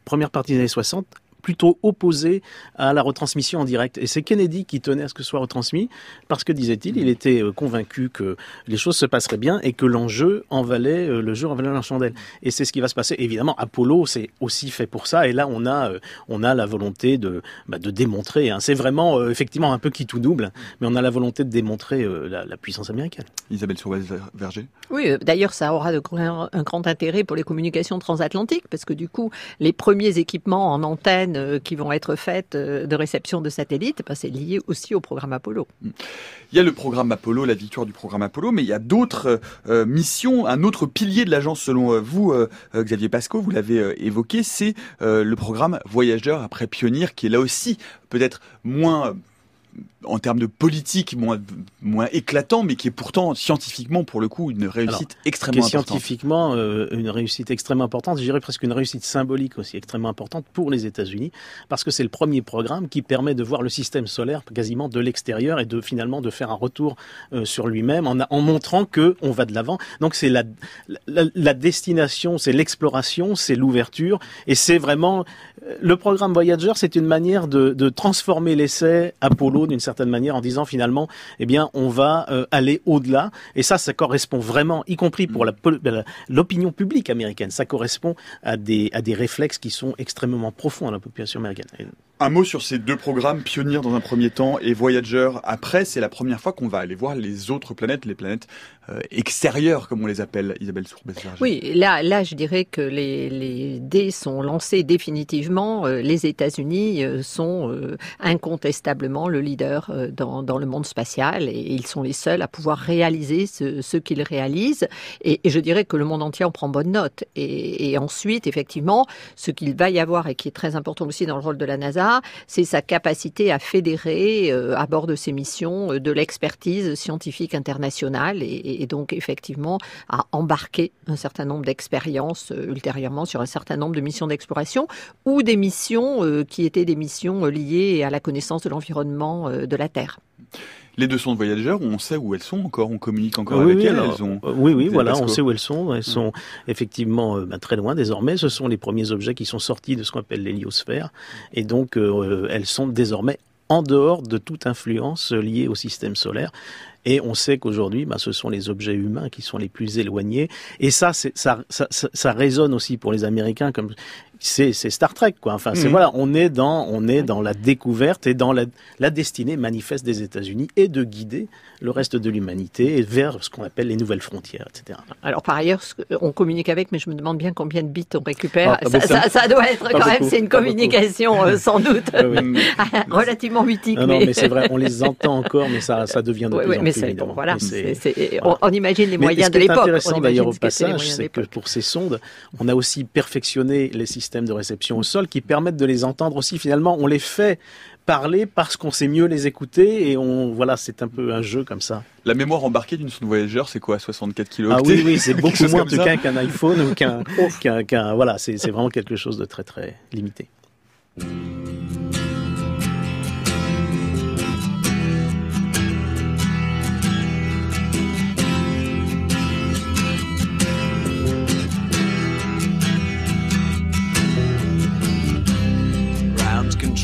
première partie des années 60, plutôt opposé à la retransmission en direct. Et c'est Kennedy qui tenait à ce que ce soit retransmis, parce que, disait-il, il était euh, convaincu que les choses se passeraient bien et que l'enjeu en valait, euh, le jeu en valait la chandelle. Et c'est ce qui va se passer. Évidemment, Apollo, c'est aussi fait pour ça. Et là, on a, euh, on a la volonté de, bah, de démontrer. Hein. C'est vraiment, effectivement, un peu qui tout double, mais on a la volonté de démontrer la, puissance américaine. Isabelle Sourbès-Verger Oui, d'ailleurs, ça aura de, un grand intérêt pour les communications transatlantiques, parce que du coup, les premiers équipements en antenne euh, qui vont être faites euh, de réception de satellites, ben, c'est lié aussi au programme Apollo. Il y a le programme Apollo, la victoire du programme Apollo, mais il y a d'autres euh, missions. Un autre pilier de l'agence, selon vous, Xavier Pasco, vous l'avez évoqué, c'est le programme Voyageur après Pionnier, qui est là aussi peut-être moins en termes de politique moins, moins éclatant, mais qui est pourtant scientifiquement, pour le coup, une réussite extrêmement importante. Scientifiquement, euh, une réussite extrêmement importante, je dirais presque une réussite symbolique aussi extrêmement importante pour les États-Unis, parce que c'est le premier programme qui permet de voir le système solaire quasiment de l'extérieur et de finalement de faire un retour euh, sur lui-même en, en, montrant que on va de l'avant. Donc c'est la, la, la, destination, c'est l'exploration, c'est l'ouverture, et c'est vraiment euh, le programme Voyager, c'est une manière de, de transformer l'essai Apollo d'une certaine manière en disant finalement, eh bien, on va euh, aller au-delà. Et ça, ça correspond vraiment, y compris pour l'opinion publique américaine, ça correspond à des, à des réflexes qui sont extrêmement profonds dans la population américaine. Un mot sur ces deux programmes, Pionnier dans un premier temps et Voyager après. C'est la première fois qu'on va aller voir les autres planètes, les planètes euh, extérieures, comme on les appelle, Isabelle Sourbès. Oui, là, là, je dirais que les, les dés sont lancés définitivement. Euh, les États-Unis euh, sont incontestablement le leader dans, dans, le monde spatial et ils sont les seuls à pouvoir réaliser ce, ce qu'ils réalisent. Et, je dirais que le monde entier en prend bonne note. Et, et ensuite, effectivement, ce qu'il va y avoir et qui est très important aussi dans le rôle de la NASA, c'est sa capacité à fédérer euh, à bord de ses missions euh, de l'expertise scientifique internationale et, donc effectivement à embarquer un certain nombre d'expériences euh, ultérieurement sur un certain nombre de missions d'exploration ou des missions qui étaient des missions liées à la connaissance de l'environnement de la Terre. Les deux sont de voyageurs, on sait où elles sont encore, on communique encore avec elles. oui, oui, voilà, on sait où elles sont. Elles sont effectivement euh, ben, très loin désormais. Ce sont les premiers objets qui sont sortis de ce qu'on appelle l'héliosphère. Et donc, euh, elles sont désormais en dehors de toute influence liée au système solaire. Et on sait qu'aujourd'hui, bah, ce sont les objets humains qui sont les plus éloignés. Et ça, ça, ça, ça, ça résonne aussi pour les Américains comme c'est Star Trek quoi. Enfin, c'est mhm. voilà, on est dans on est dans la découverte et dans la, la destinée manifeste des États-Unis et de guider le reste de l'humanité vers ce qu'on appelle les nouvelles frontières, etc. Alors par ailleurs, on communique avec, mais je me demande bien combien de bits on récupère. Ah, ça, ça, ça, doit être quand même, c'est une communication euh, sans doute relativement mythique. Non, mais... non, mais c'est vrai, on les entend encore, mais ça, ça devient de plus en mais plus évident. Voilà, On, imagine les moyens de l'époque. Ce qui est intéressant d'ailleurs au passage, c'est que pour ces sondes, on a aussi perfectionné les systèmes de réception au sol qui permettent de les entendre aussi. Finalement, on les fait parler parce qu'on sait mieux les écouter et on voilà c'est un peu un jeu comme ça. La mémoire embarquée d'une sonde voyageur c'est quoi 64 kg Ah oui oui c'est beaucoup moins qu'un iPhone ou qu'un voilà c'est vraiment quelque chose de très très limité.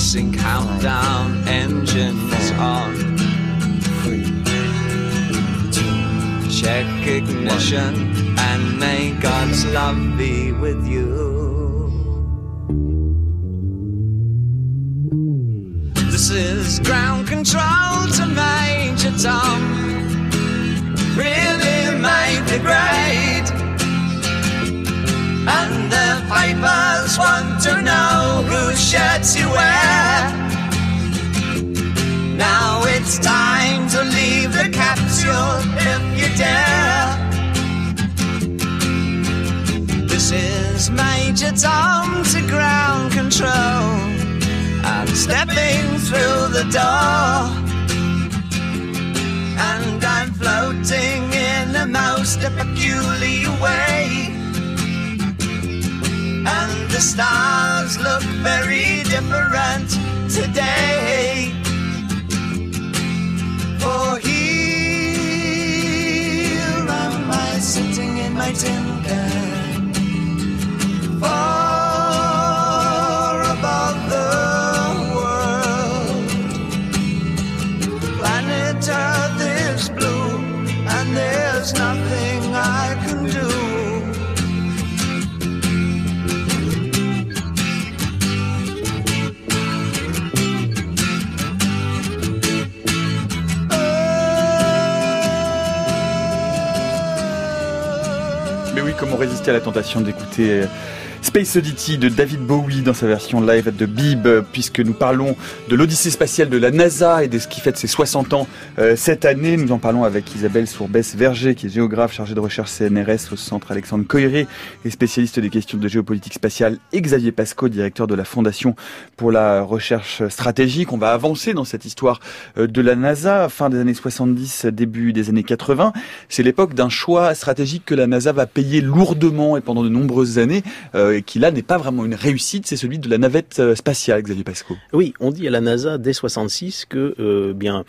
Commencing countdown, engines on. Check ignition, and may God's love be with you. This is ground control to Major Tom. Really made the grade. The want to know whose shirts you wear. Now it's time to leave the capsule if you dare. This is Major Tom to ground control. I'm stepping through the door. And I'm floating in the most peculiar way and the stars look very different today. For here am I sitting in my tin à la tentation d'écouter euh, Space Oddity de David Bowie dans sa version live de Bib, puisque nous parlons de l'Odyssée spatiale de la NASA et de ce qui fête ses 60 ans euh, cette année. Nous en parlons avec Isabelle Sourbès-Verger, qui est géographe chargée de recherche CNRS au centre Alexandre Coiré et spécialiste des questions de géopolitique spatiale, et Xavier Pasco, directeur de la Fondation pour la recherche stratégique. On va avancer dans cette histoire euh, de la NASA, fin des années 70, début des années 80. C'est l'époque d'un choix stratégique que la NASA va payer lourdement et pendant de nombreuses années. Euh, euh, qui là n'est pas vraiment une réussite, c'est celui de la navette euh, spatiale, Xavier Pasco. Oui, on dit à la NASA dès 66 que euh, bien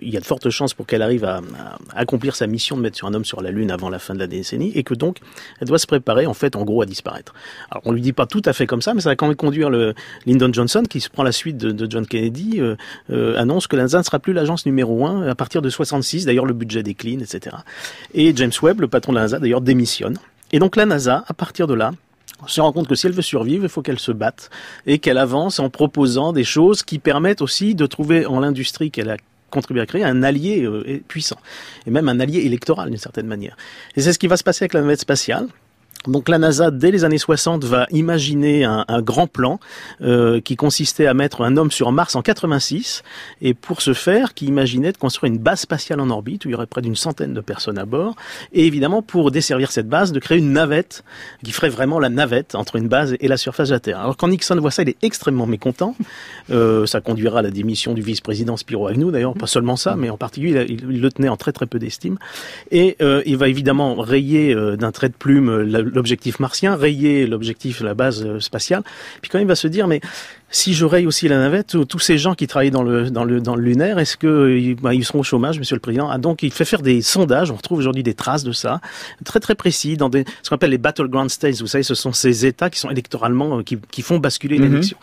il y a de fortes chances pour qu'elle arrive à, accomplir sa mission de mettre sur un homme sur la Lune avant la fin de la décennie et que donc elle doit se préparer en fait en gros à disparaître. Alors on lui dit pas tout à fait comme ça, mais ça va quand même conduire le Lyndon Johnson qui se prend la suite de, John Kennedy annonce que la NASA ne sera plus l'agence numéro un à partir de 66. D'ailleurs le budget décline, etc. Et James Webb, le patron de la NASA, d'ailleurs démissionne. Et donc la NASA, à partir de là, se rend compte que si elle veut survivre, il faut qu'elle se batte et qu'elle avance en proposant des choses qui permettent aussi de trouver en l'industrie qu'elle a contribué à créer un allié euh, puissant et même un allié électoral d'une certaine manière. Et c'est ce qui va se passer avec la navette spatiale. Donc la NASA, dès les années 60, va imaginer un, grand plan euh, qui consistait à mettre un homme sur Mars en 86, et pour ce faire, qui imaginait de construire une base spatiale en orbite où il y aurait près d'une centaine de personnes à bord, et évidemment pour desservir cette base, de créer une navette qui ferait vraiment la navette entre une base et la surface de la Terre. Alors quand Nixon voit ça, il est extrêmement mécontent. Euh, ça conduira à la démission du vice-président Spiro Agnew, d'ailleurs, pas seulement ça, mais en particulier, il, le tenait en très très peu d'estime. Et euh, il va évidemment rayer d'un trait de plume la, l'objectif martien, rayer l'objectif, la base euh, spatiale. Puis quand il va se dire, mais si je raye aussi la navette, tous ces gens qui travaillent dans le dans le dans le lunaire, est-ce que bah, ils seront au chômage, Monsieur le Président? Ah, Donc il fait faire des sondages. On retrouve aujourd'hui des traces de ça, très très précis dans des, ce qu'on appelle les battleground states. Vous savez, ce sont ces États qui sont électoralement qui, qui font basculer Mhm. l'élection.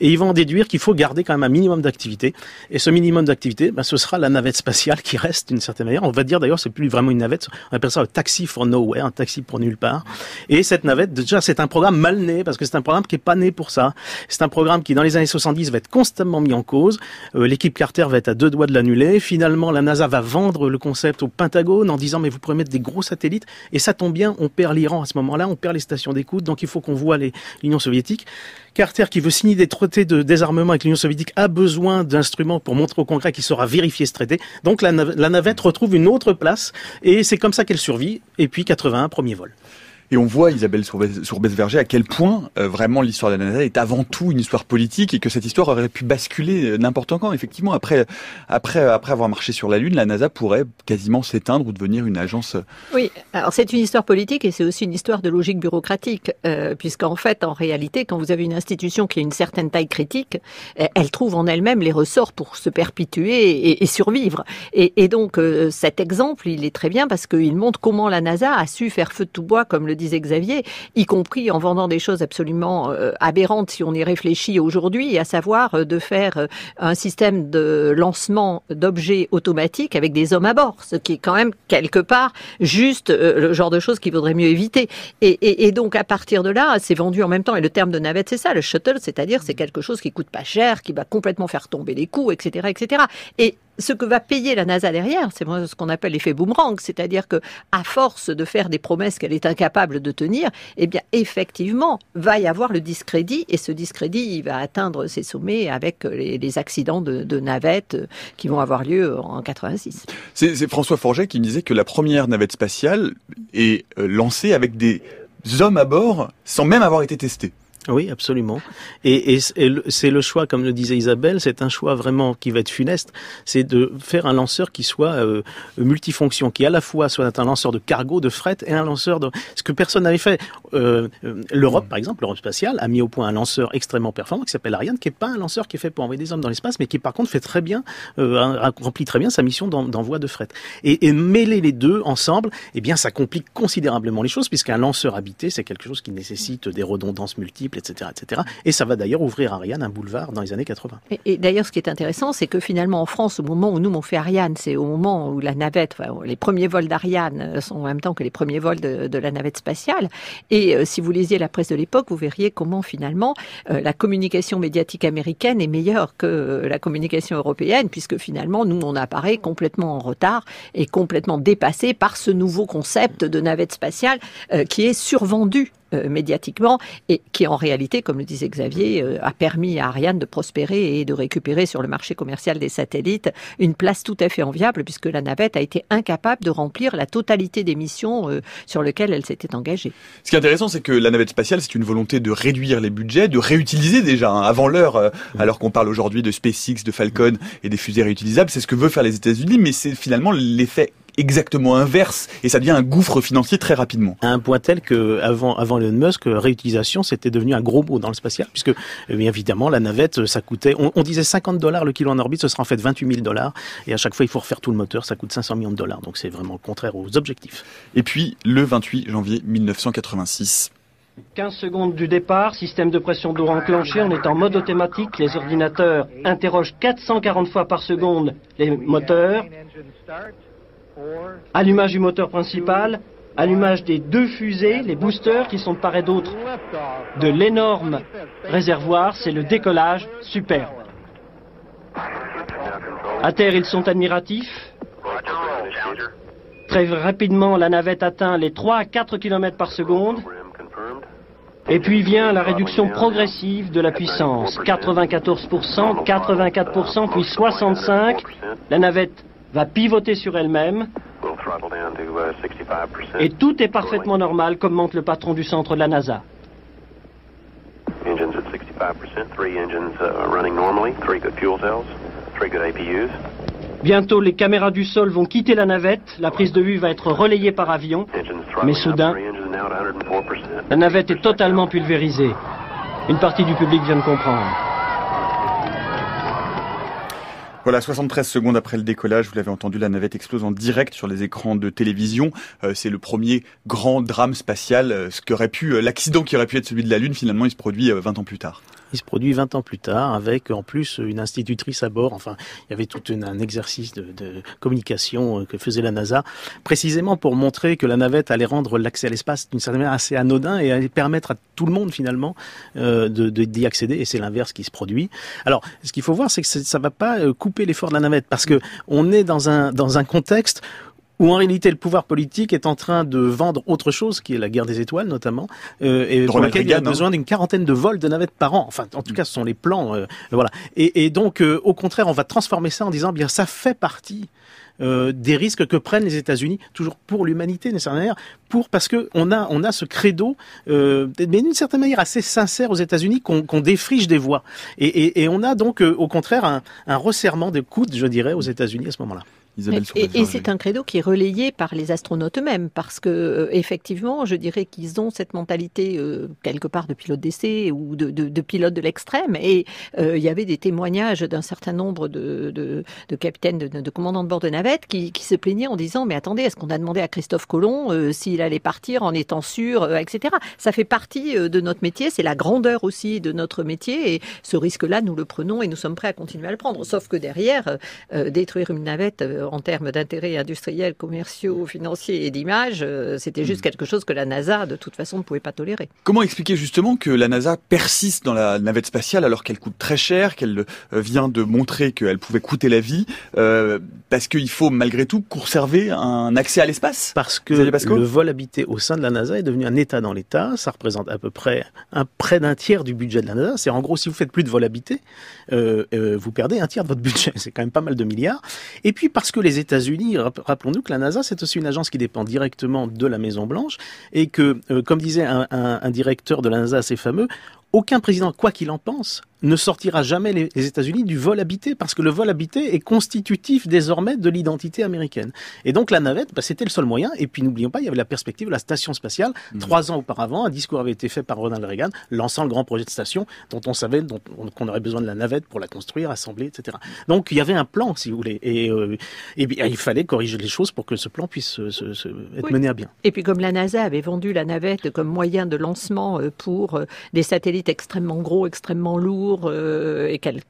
Et ils vont en déduire qu'il faut garder quand même un minimum d'activité. Et ce minimum d'activité, bah, ce sera la navette spatiale qui reste d'une certaine manière. On va dire d'ailleurs, c'est plus vraiment une navette. On appelle ça un taxi for nowhere, un taxi pour nulle part. Et cette navette, déjà, c'est un programme mal né parce que c'est un programme qui est pas né pour ça. C'est un programme qui, dans les années 70, va être constamment mis en cause. Euh, L'équipe Carter va être à deux doigts de l'annuler. Finalement, la NASA va vendre le concept au Pentagone en disant mais vous pourrez mettre des gros satellites. Et ça tombe bien, on perd l'Iran à ce moment-là, on perd les stations d'écoute, donc il faut qu'on voit l'Union soviétique. Carter, qui veut signer des traités de désarmement avec l'Union soviétique, a besoin d'instruments pour montrer au Congrès qu'il saura vérifier ce traité. Donc la navette retrouve une autre place et c'est comme ça qu'elle survit. Et puis 81, premier vol. Et on voit, Isabelle Sourbès-Verger, à quel point euh, vraiment l'histoire de la NASA est avant tout une histoire politique et que cette histoire aurait pu basculer euh, n'importe quand. Effectivement, après, après, après avoir marché sur la Lune, la NASA pourrait quasiment s'éteindre ou devenir une agence. euh, Oui, alors c'est une histoire politique et c'est aussi une histoire de logique bureaucratique, puisqu'en fait, en réalité, quand vous avez une institution qui a une certaine taille critique, elle trouve en elle-même les ressorts pour se perpétuer et, survivre. Et, donc cet exemple, il est très bien parce qu'il montre comment la NASA a su faire feu de tout bois, comme le disait Xavier, y compris en vendant des choses absolument euh, aberrantes si on y réfléchit aujourd'hui, à savoir euh, de faire euh, un système de lancement d'objets automatiques avec des hommes à bord, ce qui est quand même quelque part juste le genre de choses qu'il vaudrait mieux éviter. Et, et, et donc à partir de là, c'est vendu en même temps. Et le terme de navette, c'est ça, le shuttle, c'est-à-dire c'est quelque chose qui coûte pas cher, qui va complètement faire tomber les coûts, etc., etc. Et ce que va payer la NASA derrière, c'est ce qu'on appelle l'effet boomerang, c'est-à-dire que à force de faire des promesses qu'elle est incapable de tenir, eh bien effectivement va y avoir le discrédit et ce discrédit va atteindre ses sommets avec les, accidents de, navettes euh, qui vont avoir lieu en 86. C'est François Forget qui me disait que la première navette spatiale est euh, lancée avec des hommes à bord sans même avoir été testés. Oui, absolument. Et, et, c'est le choix, comme le disait Isabelle, c'est un choix vraiment qui va être funeste. C'est de faire un lanceur qui soit euh, multifonction, qui à la fois soit un lanceur de cargo, de fret et un lanceur de ce que personne n'avait fait. Euh, euh, L'Europe, par exemple, l'Europe spatiale a mis au point un lanceur extrêmement performant qui s'appelle Ariane, qui est pas un lanceur qui est fait pour envoyer des hommes dans l'espace, mais qui par contre fait très bien, euh, remplit très bien sa mission d'en- d'envoi de fret. Et, et mêler les deux ensemble, eh bien, ça complique considérablement les choses, puisqu'un lanceur habité, c'est quelque chose qui nécessite des redondances multiples, etc.. Et ça va d'ailleurs ouvrir Ariane un boulevard dans les années 80. Et, et d'ailleurs, ce qui est intéressant, c'est que finalement, en France, au moment où nous, on fait Ariane, c'est au moment où la navette, enfin, les premiers vols d'Ariane euh, sont en même temps que les premiers vols de, la navette spatiale. Et euh, si vous lisiez la presse de l'époque, vous verriez comment finalement euh, la communication médiatique américaine est meilleure que la communication européenne, puisque finalement, nous, on apparaît complètement en retard et complètement dépassé par ce nouveau concept de navette spatiale qui est survendu médiatiquement et qui en réalité, comme le disait Xavier, euh, a permis à Ariane de prospérer et de récupérer sur le marché commercial des satellites une place tout à fait enviable puisque la navette a été incapable de remplir la totalité des missions euh, sur lesquelles elle s'était engagée. Ce qui est intéressant, c'est que la navette spatiale, c'est une volonté de réduire les budgets, de réutiliser déjà hein, avant l'heure, euh, alors qu'on parle aujourd'hui de SpaceX, de Falcon et des fusées réutilisables. C'est ce que veut faire les États-Unis, mais c'est finalement l'effet exactement inverse et ça devient un gouffre financier très rapidement. À un point tel que avant, avant Elon Musk, réutilisation, c'était devenu un gros mot dans le spatial, puisque eh bien évidemment la navette, ça coûtait, on, on disait 50 dollars le kilo en orbite, ce sera en fait 28 000 dollars, et à chaque fois il faut refaire tout le moteur, ça coûte 500 millions de dollars, donc c'est vraiment le contraire aux objectifs. Et puis le 28 janvier 1986. 15 secondes du départ, système de pression d'eau enclenché, on est en mode automatique, les ordinateurs interrogent 440 fois par seconde les moteurs, allumage du moteur principal, allumage des deux fusées, les boosters qui sont de part et d'autre de l'énorme réservoir, c'est le décollage superbe. À terre, ils sont admiratifs. Très rapidement, la navette atteint les 3 à 4 km par seconde. Et puis vient la réduction progressive de la puissance. 94%, 84%, puis 65%. La navette va pivoter sur elle-même. Et tout est parfaitement normal, comme montre le patron du centre de la NASA. Engines at 65%, three engines uh, running normally, three good fuel cells, three good APUs. Bientôt, les caméras du sol vont quitter la navette, la prise de vue va être relayée par avion, mais soudain, la navette est totalement pulvérisée. Une partie du public vient de comprendre. Voilà, 73 secondes après le décollage, vous l'avez entendu, la navette explose en direct sur les écrans de télévision. Euh, c'est le premier grand drame spatial. Euh, ce qu'aurait pu, euh, l'accident qui aurait pu être celui de la Lune, finalement, il se produit 20 ans plus tard se produit 20 ans plus tard avec en plus une institutrice à bord. Enfin, il y avait tout un exercice de, communication que faisait la NASA, précisément pour montrer que la navette allait rendre l'accès à l'espace d'une certaine manière assez anodin et allait permettre à tout le monde finalement euh, de d'y accéder. Et c'est l'inverse qui se produit. Alors, ce qu'il faut voir, c'est que ça ne va pas couper l'effort de la navette parce que on est dans un contexte où en réalité le pouvoir politique est en train de vendre autre chose, qui est la guerre des étoiles notamment, euh, et pour lequel il y a besoin d'une quarantaine de vols de navettes par an. Enfin, en tout cas, ce sont les plans. Euh, voilà. Et, et donc, euh, au contraire, on va transformer ça en disant, bien, ça fait partie euh, des risques que prennent les États-Unis, toujours pour l'humanité nécessairement, pour parce que on a on a ce credo, euh, mais d'une certaine manière assez sincère aux États-Unis qu'on défriche des voix, et, et, et, on a donc au contraire un, un resserrement de coudes, je dirais, aux États-Unis à ce moment-là et, c'est un credo qui est relayé par les astronautes eux-mêmes, parce que euh, effectivement, je dirais qu'ils ont cette mentalité euh, quelque part de pilote d'essai ou de, de, de, pilote de l'extrême. Et euh, il y avait des témoignages d'un certain nombre de, de capitaines, de, commandants de bord de navette qui, qui, se plaignaient en disant mais attendez, est-ce qu'on a demandé à Christophe Colomb s'il allait partir en étant sûr, etc. Ça fait partie de notre métier, c'est la grandeur aussi de notre métier, et ce risque-là, nous le prenons et nous sommes prêts à continuer à le prendre. Sauf que derrière, détruire une navette en termes d'intérêts industriels, commerciaux, financiers et d'image, euh, c'était juste hmm. quelque chose que la NASA, de toute façon, ne pouvait pas tolérer. Comment expliquer justement que la NASA persiste dans la navette spatiale alors qu'elle coûte très cher, qu'elle euh, vient de montrer qu'elle pouvait coûter la vie, euh, parce qu'il faut malgré tout conserver un accès à l'espace? Parce que le vol habité au sein de la NASA est devenu un État dans l'État, ça représente à peu près un, près d'un tiers du budget de la NASA. C'est en gros, si vous faites plus de vol habité, vous perdez un tiers de votre budget. C'est quand même pas mal de milliards. Et puis parce que les États-Unis, rappelons-nous que la NASA, c'est aussi une agence qui dépend directement de la Maison-Blanche et que, euh, comme disait un, un directeur de la NASA assez fameux, aucun président, quoi qu'il en pense, ne sortira jamais les, États-Unis du vol habité, parce que le vol habité est constitutif désormais de l'identité américaine. Et donc la navette, bah, c'était le seul moyen. Et puis n'oublions pas, il y avait la perspective de la station spatiale. Mmh. Trois ans auparavant, un discours avait été fait par Ronald Reagan, lançant le grand projet de station dont on savait qu'on aurait besoin de la navette pour la construire, assembler, etc. Donc il y avait un plan, si vous voulez. Et, euh, et bien, il fallait corriger les choses pour que ce plan puisse se, être mené à bien. Et puis comme la NASA avait vendu la navette comme moyen de lancement euh, pour euh, des satellites extrêmement gros, extrêmement lourds, euh, et qu'elle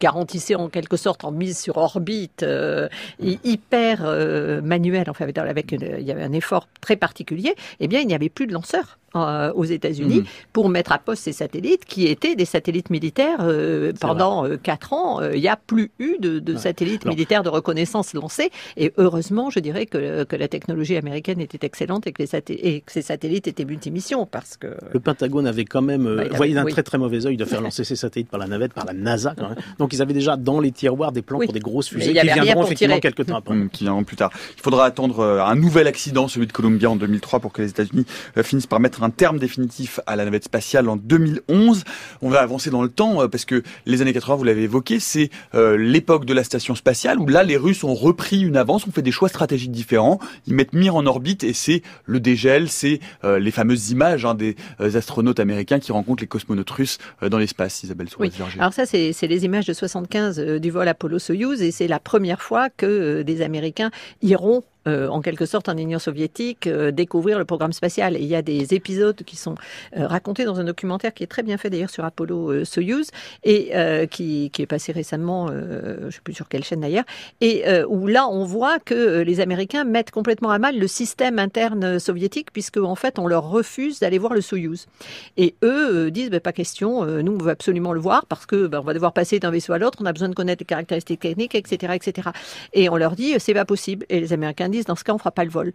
garantissait en quelque sorte en mise sur orbite euh, hyper euh, manuelle, enfin avec il y avait un effort très particulier, eh bien il n'y avait plus de lanceurs. Euh, aux États-Unis mhm. pour mettre à poste ces satellites qui étaient des satellites militaires euh, pendant euh, quatre ans. Il n'y a plus eu de, satellites militaires de reconnaissance lancés et heureusement, je dirais que, que la technologie américaine était excellente et que, les et que ces satellites étaient multimissions parce que le Pentagone avait quand même bah, voyé d'un très très mauvais œil de faire lancer ces satellites par la navette, par la NASA. Quand même. Donc ils avaient déjà dans les tiroirs des plans pour des grosses fusées qui viendront effectivement quelques temps après. Mmh, qui viendront plus tard. Il faudra attendre un nouvel accident, celui de Columbia en 2003, pour que les États-Unis finissent par mettre un terme définitif à la navette spatiale en 2011. On va avancer dans le temps euh, parce que les années 80, vous l'avez évoqué, c'est euh, l'époque de la station spatiale où là les Russes ont repris une avance, ont fait des choix stratégiques différents. Ils mettent Mir en orbite et c'est le dégel, c'est euh, les fameuses images hein, des astronautes américains qui rencontrent les cosmonautes russes dans l'espace. Isabelle oui. Alors ça, c'est les images de 75 du vol Apollo-Soyuz et c'est la première fois que des Américains iront euh, en quelque sorte en Union soviétique, euh, découvrir le programme spatial. Et il y a des épisodes qui sont euh, racontés dans un documentaire qui est très bien fait d'ailleurs sur Apollo Soyuz et qui, est passé récemment, je ne sais plus sur quelle chaîne d'ailleurs, et où là on voit que les Américains mettent complètement à mal le système interne soviétique puisque en fait on leur refuse d'aller voir le Soyuz. Et eux disent bah, pas question, nous on veut absolument le voir parce que bah, va devoir passer d'un vaisseau à l'autre, on a besoin de connaître les caractéristiques techniques, etc., etc. Et on leur dit c'est pas possible. Et les Américains disent disent dans ce cas on fera pas le vol.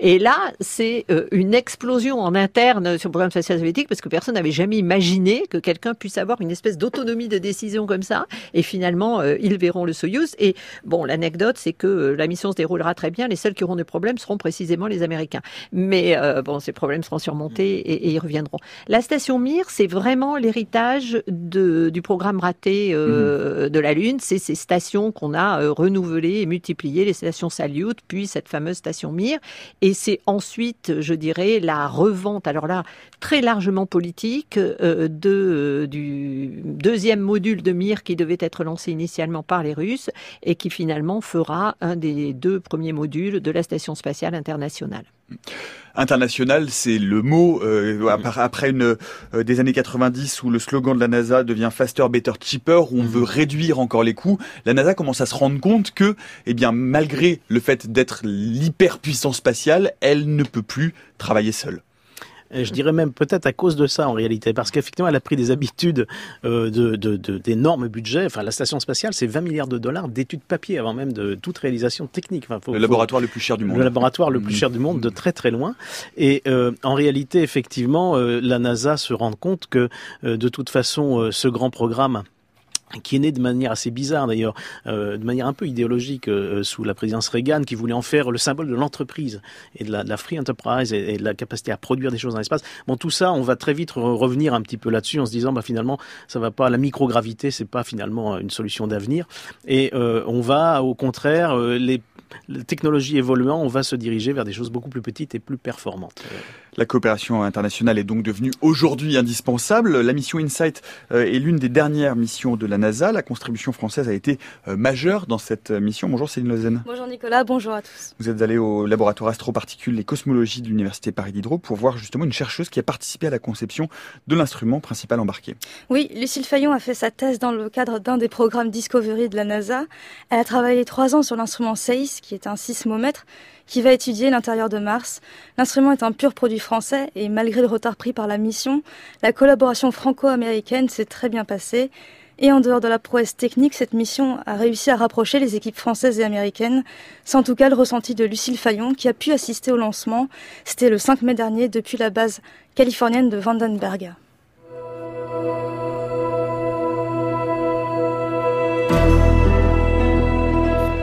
Et là, c'est euh, une explosion en interne sur le programme spatial soviétique parce que personne n'avait jamais imaginé que quelqu'un puisse avoir une espèce d'autonomie de décision comme ça. Et finalement, euh, ils verront le Soyuz. Et bon, l'anecdote, c'est que euh, la mission se déroulera très bien. Les seuls qui auront des problèmes seront précisément les Américains. Mais bon, ces problèmes seront surmontés et, et ils reviendront. La station Mir, c'est vraiment l'héritage du programme raté mhm. de la Lune. C'est ces stations qu'on a renouvelées et multipliées, les stations Salyut, puis cette fameuse station Mir. Et c'est ensuite, je dirais, la revente, alors là, très largement politique, euh, de, euh, du deuxième module de Mir qui devait être lancé initialement par les Russes et qui finalement fera un des deux premiers modules de la Station spatiale internationale. International, c'est le mot euh, après une des années 90 où le slogan de la NASA devient faster, better, cheaper, où on veut réduire encore les coûts. La NASA commence à se rendre compte que, eh bien, malgré le fait d'être l'hyperpuissance spatiale, elle ne peut plus travailler seule je dirais même peut-être à cause de ça en réalité, parce qu'effectivement elle a pris des habitudes euh, de, d'énormes budgets. Enfin, la station spatiale, c'est 20 milliards de dollars d'études papier avant même de toute réalisation technique. Enfin, le laboratoire le plus cher du monde. Le laboratoire le plus mmh. cher du monde, de très très loin. Et euh, en réalité, effectivement, euh, la NASA se rend compte que de toute façon, ce grand programme qui est né de manière assez bizarre d'ailleurs, euh, de manière un peu idéologique euh, sous la présidence Reagan, qui voulait en faire le symbole de l'entreprise et de la, free enterprise et, de la capacité à produire des choses dans l'espace. Bon, tout ça, on va très vite revenir un petit peu là-dessus en se disant, bah finalement, ça va pas, la microgravité, c'est pas finalement une solution d'avenir. Et euh, on va, au contraire, les la technologie évoluant, on va se diriger vers des choses beaucoup plus petites et plus performantes. La coopération internationale est donc devenue aujourd'hui indispensable. La mission InSight euh, est l'une des dernières missions de la NASA. La contribution française a été euh, majeure dans cette mission. Bonjour Céline Lozen. Bonjour Nicolas, bonjour à tous. Vous êtes allé au laboratoire astroparticules et cosmologie de l'Université Paris Diderot pour voir justement une chercheuse qui a participé à la conception de l'instrument principal embarqué. Oui, Lucille Fayon a fait sa thèse dans le cadre d'un des programmes Discovery de la NASA. Elle a travaillé trois ans sur l'instrument SEIS, qui est un sismomètre qui va étudier l'intérieur de Mars. L'instrument est un pur produit français et malgré le retard pris par la mission, la collaboration franco-américaine s'est très bien passée. Et en dehors de la prouesse technique, cette mission a réussi à rapprocher les équipes françaises et américaines. C'est en tout cas le ressenti de Lucille Fayon qui a pu assister au lancement. C'était le 5 mai dernier depuis la base californienne de Vandenberg.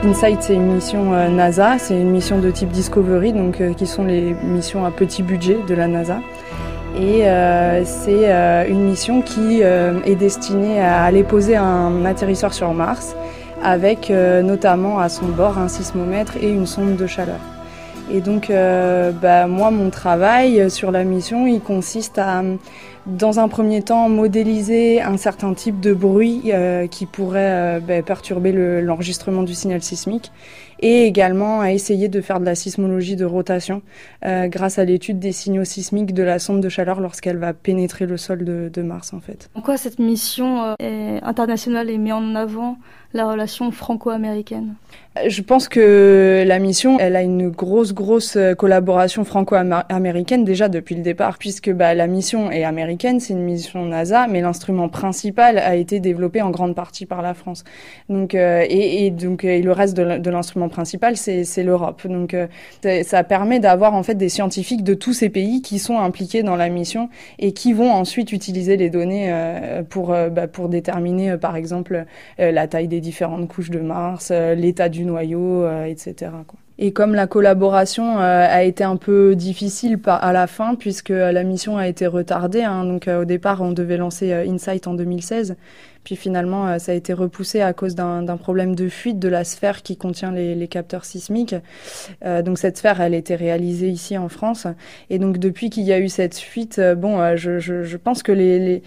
InSight, c'est une mission euh, NASA, c'est une mission de type Discovery, donc euh, qui sont les missions à petit budget de la NASA. Et euh, c'est une mission qui est destinée à aller poser un atterrisseur sur Mars, avec notamment à son bord un sismomètre et une sonde de chaleur. Et donc, bah, moi, mon travail sur la mission, il consiste à dans un premier temps, modéliser un certain type de bruit euh, qui pourrait euh, ben, perturber l'enregistrement du signal sismique et également à essayer de faire de la sismologie de rotation euh, grâce à l'étude des signaux sismiques de la sonde de chaleur lorsqu'elle va pénétrer le sol de, de, Mars en fait. En quoi cette mission internationale est mise en avant la relation franco-américaine? Je pense que la mission, elle a une grosse, grosse collaboration franco-américaine déjà depuis le départ, puisque bah, la mission est américaine, c'est une mission NASA, mais l'instrument principal a été développé en grande partie par la France. Donc, euh, et, et, donc, et le reste de l'instrument principal, c'est l'Europe. Donc, euh, ça permet d'avoir en fait des scientifiques de tous ces pays qui sont impliqués dans la mission et qui vont ensuite utiliser les données euh, pour, bah, pour déterminer, par exemple, la taille des différentes couches de Mars, euh, l'état du noyau, euh, etc. Et comme la collaboration euh, a été un peu difficile à la fin, puisque la mission a été retardée, hein, donc au départ on devait lancer InSight en 2016, puis finalement ça a été repoussé à cause d'un problème de fuite de la sphère qui contient les, capteurs sismiques. donc cette sphère, elle était réalisée ici en France, et donc depuis qu'il y a eu cette fuite, bon, je, je, pense que les, les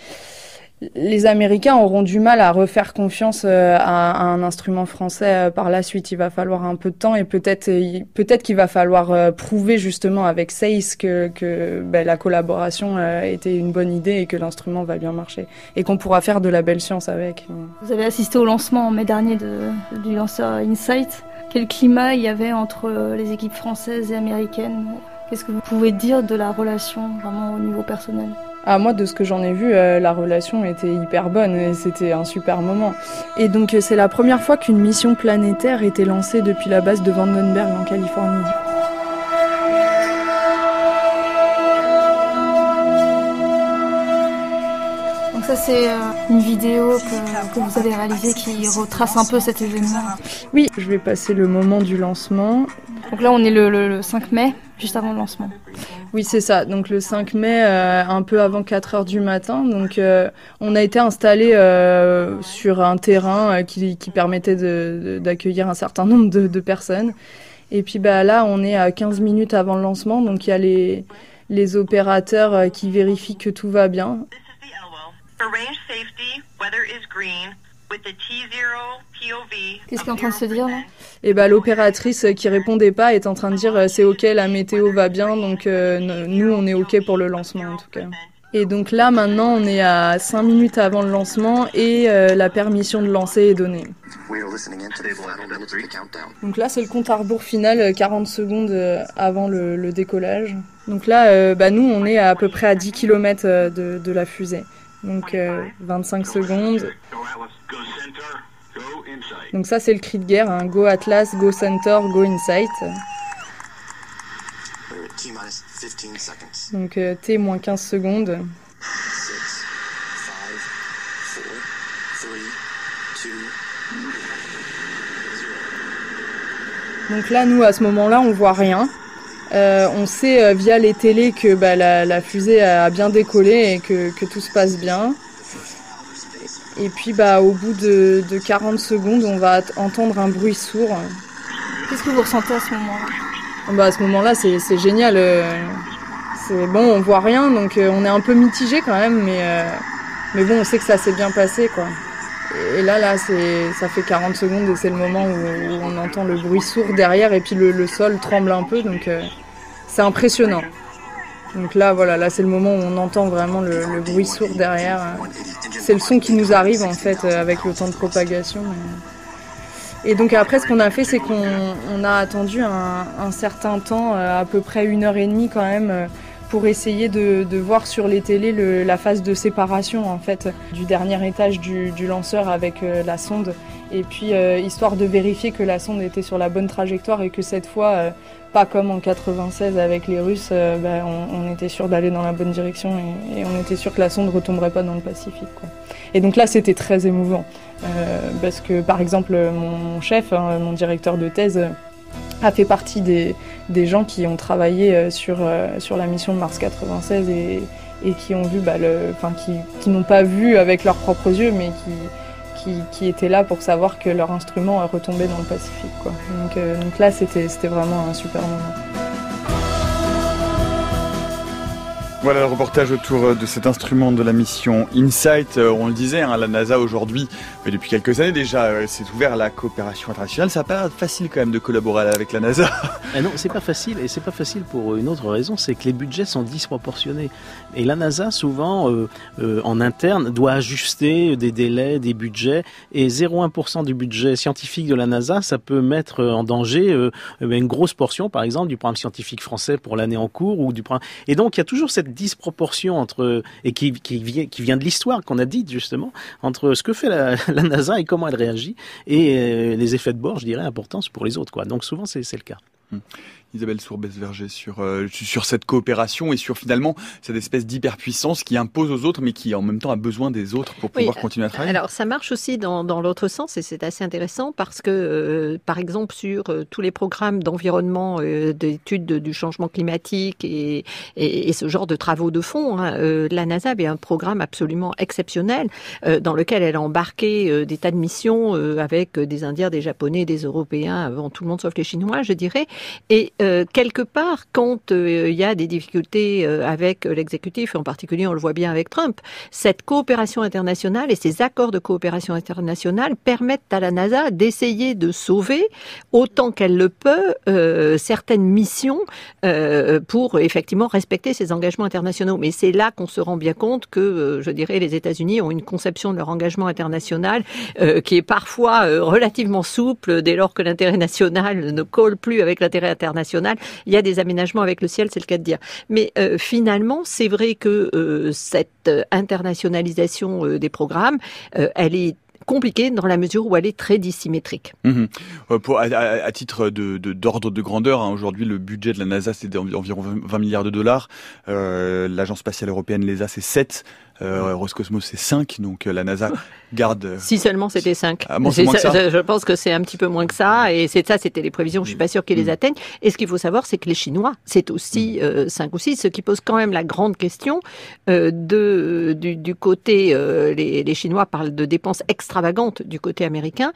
les Américains auront du mal à refaire confiance euh, à, un instrument français euh, par la suite. Il va falloir un peu de temps et peut-être peut-être qu'il va falloir euh, prouver justement avec SACE que, ben, la collaboration était une bonne idée et que l'instrument va bien marcher et qu'on pourra faire de la belle science avec. Vous avez assisté au lancement en mai dernier de, du lanceur InSight. Quel climat il y avait entre les équipes françaises et américaines? Qu'est-ce que vous pouvez dire de la relation vraiment au niveau personnel? Ah, moi, de ce que j'en ai vu, euh, la relation était hyper bonne et c'était un super moment. Et donc, euh, c'est la première fois qu'une mission planétaire était lancée depuis la base de Vandenberg en Californie. Ça, c'est euh, une vidéo que, que vous avez réalisée qui retrace un peu cet événement. Oui, je vais passer le moment du lancement. Donc là, on est le, le- le 5 mai, juste avant le lancement. Oui, c'est ça. Donc le 5 mai, euh, un peu avant 4 heures du matin. Donc euh, on a été installé euh, sur un terrain qui, qui permettait d'accueillir un certain nombre de, de personnes. Et puis bah, là, on est à 15 minutes avant le lancement. Donc il y a les, les opérateurs qui vérifient que tout va bien. Qu'est-ce qu'il est en train de se dire là Et bah, l'opératrice qui répondait pas est en train de dire euh, c'est ok, la météo va bien, donc euh, nous on est ok pour le lancement en tout cas. Et donc là maintenant on est à 5 minutes avant le lancement et euh, la permission de lancer est donnée. Donc là c'est le compte à rebours final, euh, 40 secondes avant le, le décollage. Donc là euh, bah, nous on est à, à peu près à 10 km de, de la fusée. Donc euh, 25 secondes. Donc ça c'est le cri de guerre, hein. Go Atlas, Go Center, Go Insight. Donc euh, T moins 15 secondes. Donc là, nous, à ce moment-là, on voit rien. Euh, on sait euh, via les télés que bah, la, la fusée a bien décollé et que, que tout se passe bien. Et puis, bah, au bout de, de 40 secondes, on va entendre un bruit sourd. Qu'est-ce que vous ressentez à ce moment-là? Bah, à ce moment-là, c'est génial. euh, c'est bon, on voit rien, donc on est un peu mitigé quand même, mais, mais bon, on sait que ça s'est bien passé, quoi. Et là, là, ça fait 40 secondes et c'est le moment où, on entend le bruit sourd derrière et puis le, sol tremble un peu, donc euh, c'est impressionnant. Donc là, voilà, là c'est le moment où on entend vraiment le, bruit sourd derrière. C'est le son qui nous arrive en fait euh, avec le temps de propagation. Et donc après, ce qu'on a fait, c'est qu'on on a attendu un, certain temps, euh, à peu près une heure et demie quand même, pour essayer de, voir sur les télés le- la phase de séparation en fait du dernier étage du, lanceur avec euh, la sonde. Et puis euh, histoire de vérifier que la sonde était sur la bonne trajectoire et que cette fois, euh, pas comme en 96 avec les Russes, bah, on, était sûr d'aller dans la bonne direction et, on était sûr que la sonde retomberait pas dans le Pacifique. Quoi. Et donc là, c'était très émouvant. Parce que par exemple mon, chef, hein, mon directeur de thèse, a fait partie des, des gens qui ont travaillé euh, sur, euh, sur la mission Mars 96 et, et qui ont vu, bah, enfin qui, qui n'ont pas vu avec leurs propres yeux, mais qui, qui, qui étaient là pour savoir que leur instrument a retombé dans le Pacifique. Quoi. Donc, euh, donc là, c'était vraiment un super moment. Voilà le reportage autour de cet instrument de la mission InSight. On le disait, hein, la NASA aujourd'hui, mais depuis quelques années déjà, euh, s'est ouvert à la coopération internationale. Ça n'a pas facile quand même de collaborer avec la NASA. Ah non, c'est pas facile, et c'est pas facile pour une autre raison, c'est que les budgets sont disproportionnés. Et la NASA, souvent, euh, euh, en interne, doit ajuster des délais, des budgets, et 0,1% du budget scientifique de la NASA, ça peut mettre en danger euh, eh une grosse portion, par exemple, du programme scientifique français pour l'année en cours, ou du programme... Et donc, il y a toujours cette disproportion entre, et qui, qui vient de l'histoire qu'on a dite, justement, entre ce que fait la, la NASA et comment elle réagit, et euh, les effets de bord, je dirais, importants pour les autres, quoi. Donc, souvent, c'est c'est le cas. Isabelle Sourbès-Verger sur, euh, sur cette coopération et sur finalement cette espèce d'hyperpuissance qui impose aux autres mais qui en même temps a besoin des autres pour pouvoir Oui, continuer à travailler. Alors ça marche aussi dans, dans l'autre sens et c'est assez intéressant parce que, euh, par exemple, sur euh, tous les programmes d'environnement, d'études de- du changement climatique et, et, et ce genre de travaux de fond, hein, la NASA avait un programme absolument exceptionnel dans lequel elle a embarqué des tas de missions avec des Indiens, des Japonais, des Européens, avant tout le monde sauf les Chinois, je dirais. Et euh, quelque part, quand euh, il y a des difficultés euh, avec l'exécutif, en particulier on le voit bien avec Trump, cette coopération internationale et ces accords de coopération internationale permettent à la NASA d'essayer de sauver autant qu'elle le peut certaines missions pour effectivement respecter ces engagements internationaux. Mais c'est là qu'on se rend bien compte que, je dirais, les États-Unis ont une conception de leur engagement international qui est parfois relativement souple dès lors que l'intérêt national ne colle plus avec l'intérêt international Il y a des aménagements avec le ciel, c'est le cas de dire. Mais euh, finalement, c'est vrai que euh, cette internationalisation des programmes, elle est compliquée dans la mesure où elle est très dissymétrique. Pour, à, titre d'ordre de, grandeur, hein, aujourd'hui le budget de la NASA c'est d'environ 20 milliards de dollars. L'agence spatiale européenne l'ESA c'est 7. Euh, Roscosmos c'est 5, donc euh, la NASA garde. Euh, si seulement c'était 5. Ah, je pense que c'est un petit peu moins que ça, et c'est ça, c'était les prévisions. Je suis pas sûr qu'ils les mm. atteignent. Et ce qu'il faut savoir, c'est que les Chinois, c'est aussi 5 mm. euh, ou 6, ce qui pose quand même la grande question euh, de du, du côté. Les, les, Chinois parlent de dépenses extravagantes du côté américain,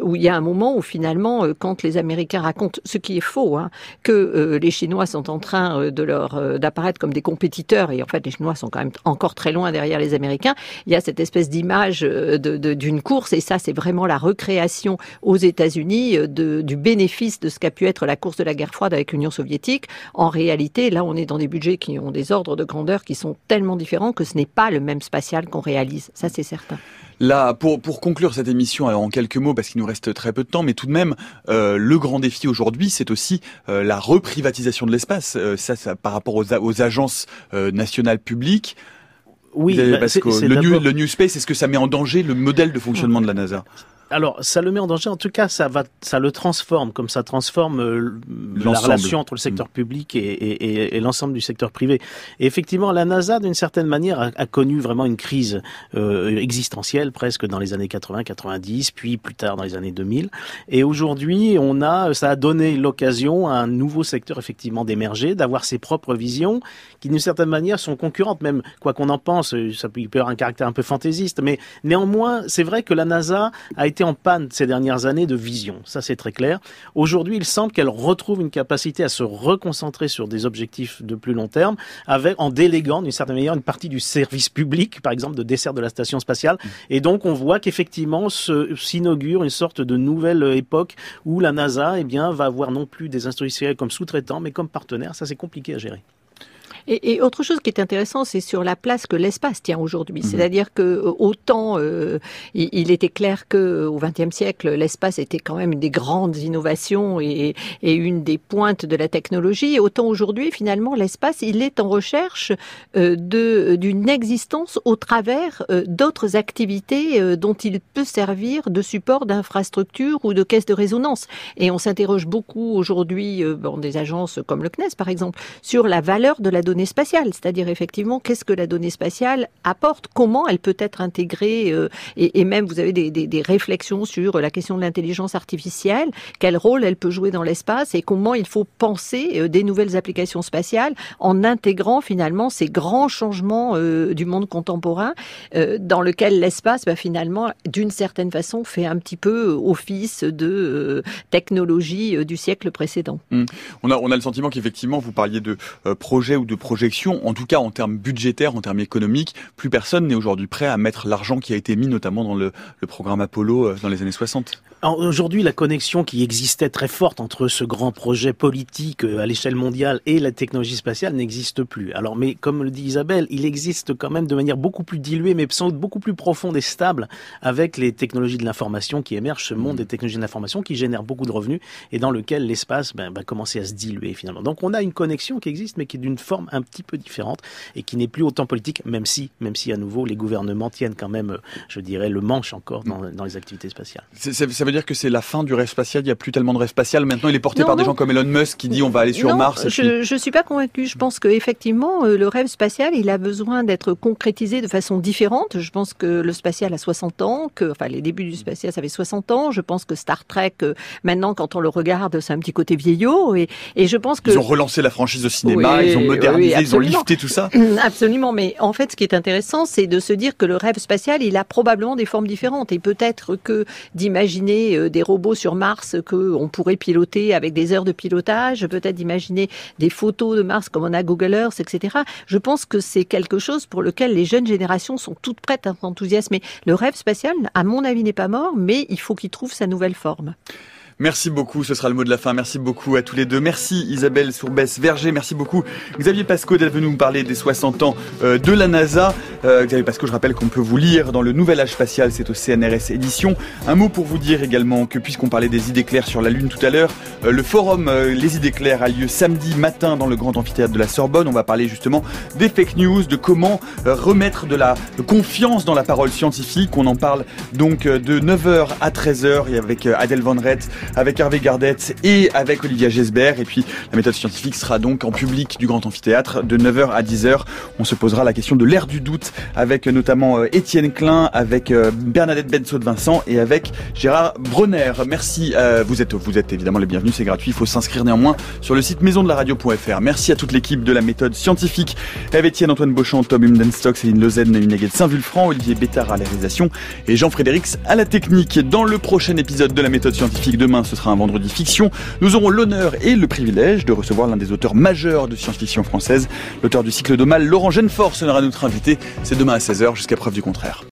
où il y a un moment où finalement, quand les Américains racontent, ce qui est faux, hein, que les Chinois sont en train de leur d'apparaître comme des compétiteurs, et en fait les Chinois sont quand même encore très loin derrière les Américains, il y a cette espèce d'image euh, d'une course, et ça c'est vraiment la recréation aux États-Unis euh, du bénéfice de ce qu'a pu être la course de la guerre froide avec l'Union soviétique. En réalité, là on est dans des budgets qui ont des ordres de grandeur qui sont tellement différents que ce n'est pas le même spatial qu'on réalise, ça c'est certain. Là, pour, conclure cette émission, en quelques mots, parce qu'il nous reste très peu de temps, mais tout de même, euh, le grand défi aujourd'hui, c'est aussi la reprivatisation de l'espace. ça, par rapport aux agences nationales publiques. Oui, bah, parce que le, new, le New Space, est-ce que ça met en danger le modèle de fonctionnement de la NASA alors, ça le met en danger. En tout cas, ça va, ça le transforme, comme ça transforme euh, la relation entre le secteur mm. public et, et, et, l'ensemble du secteur privé. Et effectivement, la NASA, d'une certaine manière, a, a, connu vraiment une crise euh, existentielle, presque dans les années 80-90, puis plus tard dans les années 2000. Et aujourd'hui, on a, ça a donné l'occasion à un nouveau secteur effectivement d'émerger, d'avoir ses propres visions, qui d'une certaine manière sont concurrentes, même quoi qu'on en pense, ça peut, avoir un caractère un peu fantaisiste, mais néanmoins, c'est vrai que la NASA a été en panne ces dernières années de vision. Ça, c'est très clair. Aujourd'hui, il semble qu'elle retrouve une capacité à se reconcentrer sur des objectifs de plus long terme, avec, en déléguant d'une certaine manière une partie du service public, par exemple, de dessert de la station spatiale. Et donc, on voit qu'effectivement, s'inaugure une sorte de nouvelle époque où la NASA, eh bien, va avoir non plus des industriels comme sous-traitants, mais comme partenaires. Ça, c'est compliqué à gérer. Et, et, autre chose qui est intéressant, c'est sur la place que l'espace tient aujourd'hui. Mhm. C'est-à-dire que euh, autant euh, il, était clair que au XXe siècle, l'espace était quand même une des grandes innovations et, et une des pointes de la technologie, autant aujourd'hui, finalement, l'espace, il est en recherche euh, de d'une existence au travers euh, d'autres activités dont il peut servir de support d'infrastructure ou de caisse de résonance. Et on s'interroge beaucoup aujourd'hui, bon, des agences comme le CNES par exemple, sur la valeur de la donnée spatiale, c'est-à-dire effectivement qu'est-ce que la donnée spatiale apporte, comment elle peut être intégrée, euh, et, même vous avez des, réflexions sur la question de l'intelligence artificielle, quel rôle elle peut jouer dans l'espace et comment il faut penser euh, des nouvelles applications spatiales en intégrant finalement ces grands changements euh, du monde contemporain dans lequel l'espace bah, finalement d'une certaine façon fait un petit peu office de technologie du siècle précédent. Mmh. On, a, on a le sentiment qu'effectivement vous parliez de projets ou de projection, en tout cas en termes budgétaires, en termes économiques, plus personne n'est aujourd'hui prêt à mettre l'argent qui a été mis notamment dans le, le programme Apollo euh, dans les années 60. Aujourd'hui, la connexion qui existait très forte entre ce grand projet politique euh, à l'échelle mondiale et la technologie spatiale n'existe plus. Alors, mais comme le dit Isabelle, il existe quand même de manière beaucoup plus diluée, mais sans doute beaucoup plus profonde et stable avec les technologies de l'information qui émergent, ce monde mmh. des technologies de l'information qui génère beaucoup de revenus et dans lequel l'espace ben, va commencer à se diluer finalement. Donc, on a une connexion qui existe, mais qui est d'une forme un petit peu différente et qui n'est plus autant politique, même si, même si à nouveau les gouvernements tiennent quand même, je dirais, le manche encore dans, dans les activités spatiales. Ça, veut dire que c'est la fin du rêve spatial. Il n'y a plus tellement de rêve spatial. Maintenant, il est porté par des gens comme Elon Musk qui dit on va aller sur Mars. Je ne suis pas convaincue. Je pense qu'effectivement, euh, le rêve spatial, il a besoin d'être concrétisé de façon différente. Je pense que le spatial a 60 ans, que enfin les débuts du spatial, ça fait 60 ans. Je pense que Star Trek, euh, maintenant, quand on le regarde, c'est un petit côté vieillot. Et, et je pense que ils ont relancé la franchise de cinéma, ils ont modernisé ils ont lifté tout ça. Absolument, mais en fait, ce qui est intéressant, c'est de se dire que le rêve spatial, il a probablement des formes différentes. Et peut-être que d'imaginer euh, des robots sur Mars qu'on pourrait piloter avec des heures de pilotage, peut-être d'imaginer des photos de Mars comme on a Google Earth, etc. Je pense que c'est quelque chose pour lequel les jeunes générations sont toutes prêtes à s'enthousiasmer. Le rêve spatial, à mon avis, n'est pas mort, mais il faut qu'il trouve sa nouvelle forme. Merci beaucoup, ce sera le mot de la fin. Merci beaucoup à tous les deux. Merci Isabelle Sourbès-Verger, merci beaucoup Xavier Pasco d'être venu nous parler des 60 ans euh, de la NASA. Euh, Xavier Pasco, je rappelle qu'on peut vous lire dans le Nouvel Âge Spatial, c'est au CNRS Édition. Un mot pour vous dire également que puisqu'on parlait des idées claires sur la Lune tout à l'heure, euh, le forum Les idées claires a lieu samedi matin dans le grand amphithéâtre de la Sorbonne. On va parler justement des fake news, de comment remettre de la confiance dans la parole scientifique. On en parle donc de 9h à 13h et avec Adèle Van Rett, avec Hervé Gardette et avec Olivia Gesbert. Et puis la méthode scientifique sera donc en public du Grand Amphithéâtre de 9h à 10h. On se posera la question de l'ère du doute avec notamment euh, Étienne Klein, avec euh, Bernadette Benso de Vincent et avec Gérard Bronner. Merci. Euh, vous êtes vous êtes évidemment les bienvenus, c'est gratuit. Il faut s'inscrire néanmoins sur le site maison de la radio.fr. Merci à toute l'équipe de la méthode scientifique. Eve Étienne, Antoine Beauchamp, Tom Humdenstock, Céline Saint-Vulfranc, Olivier Bétard à la réalisation et Jean-Frédéric à la technique. Dans le prochain épisode de la méthode scientifique ce sera un vendredi fiction. Nous aurons l'honneur et le privilège de recevoir l'un des auteurs majeurs de science-fiction française, l'auteur du cycle de Mal, Laurent Genefort, sera notre invité. C'est demain à 16h jusqu'à preuve du contraire.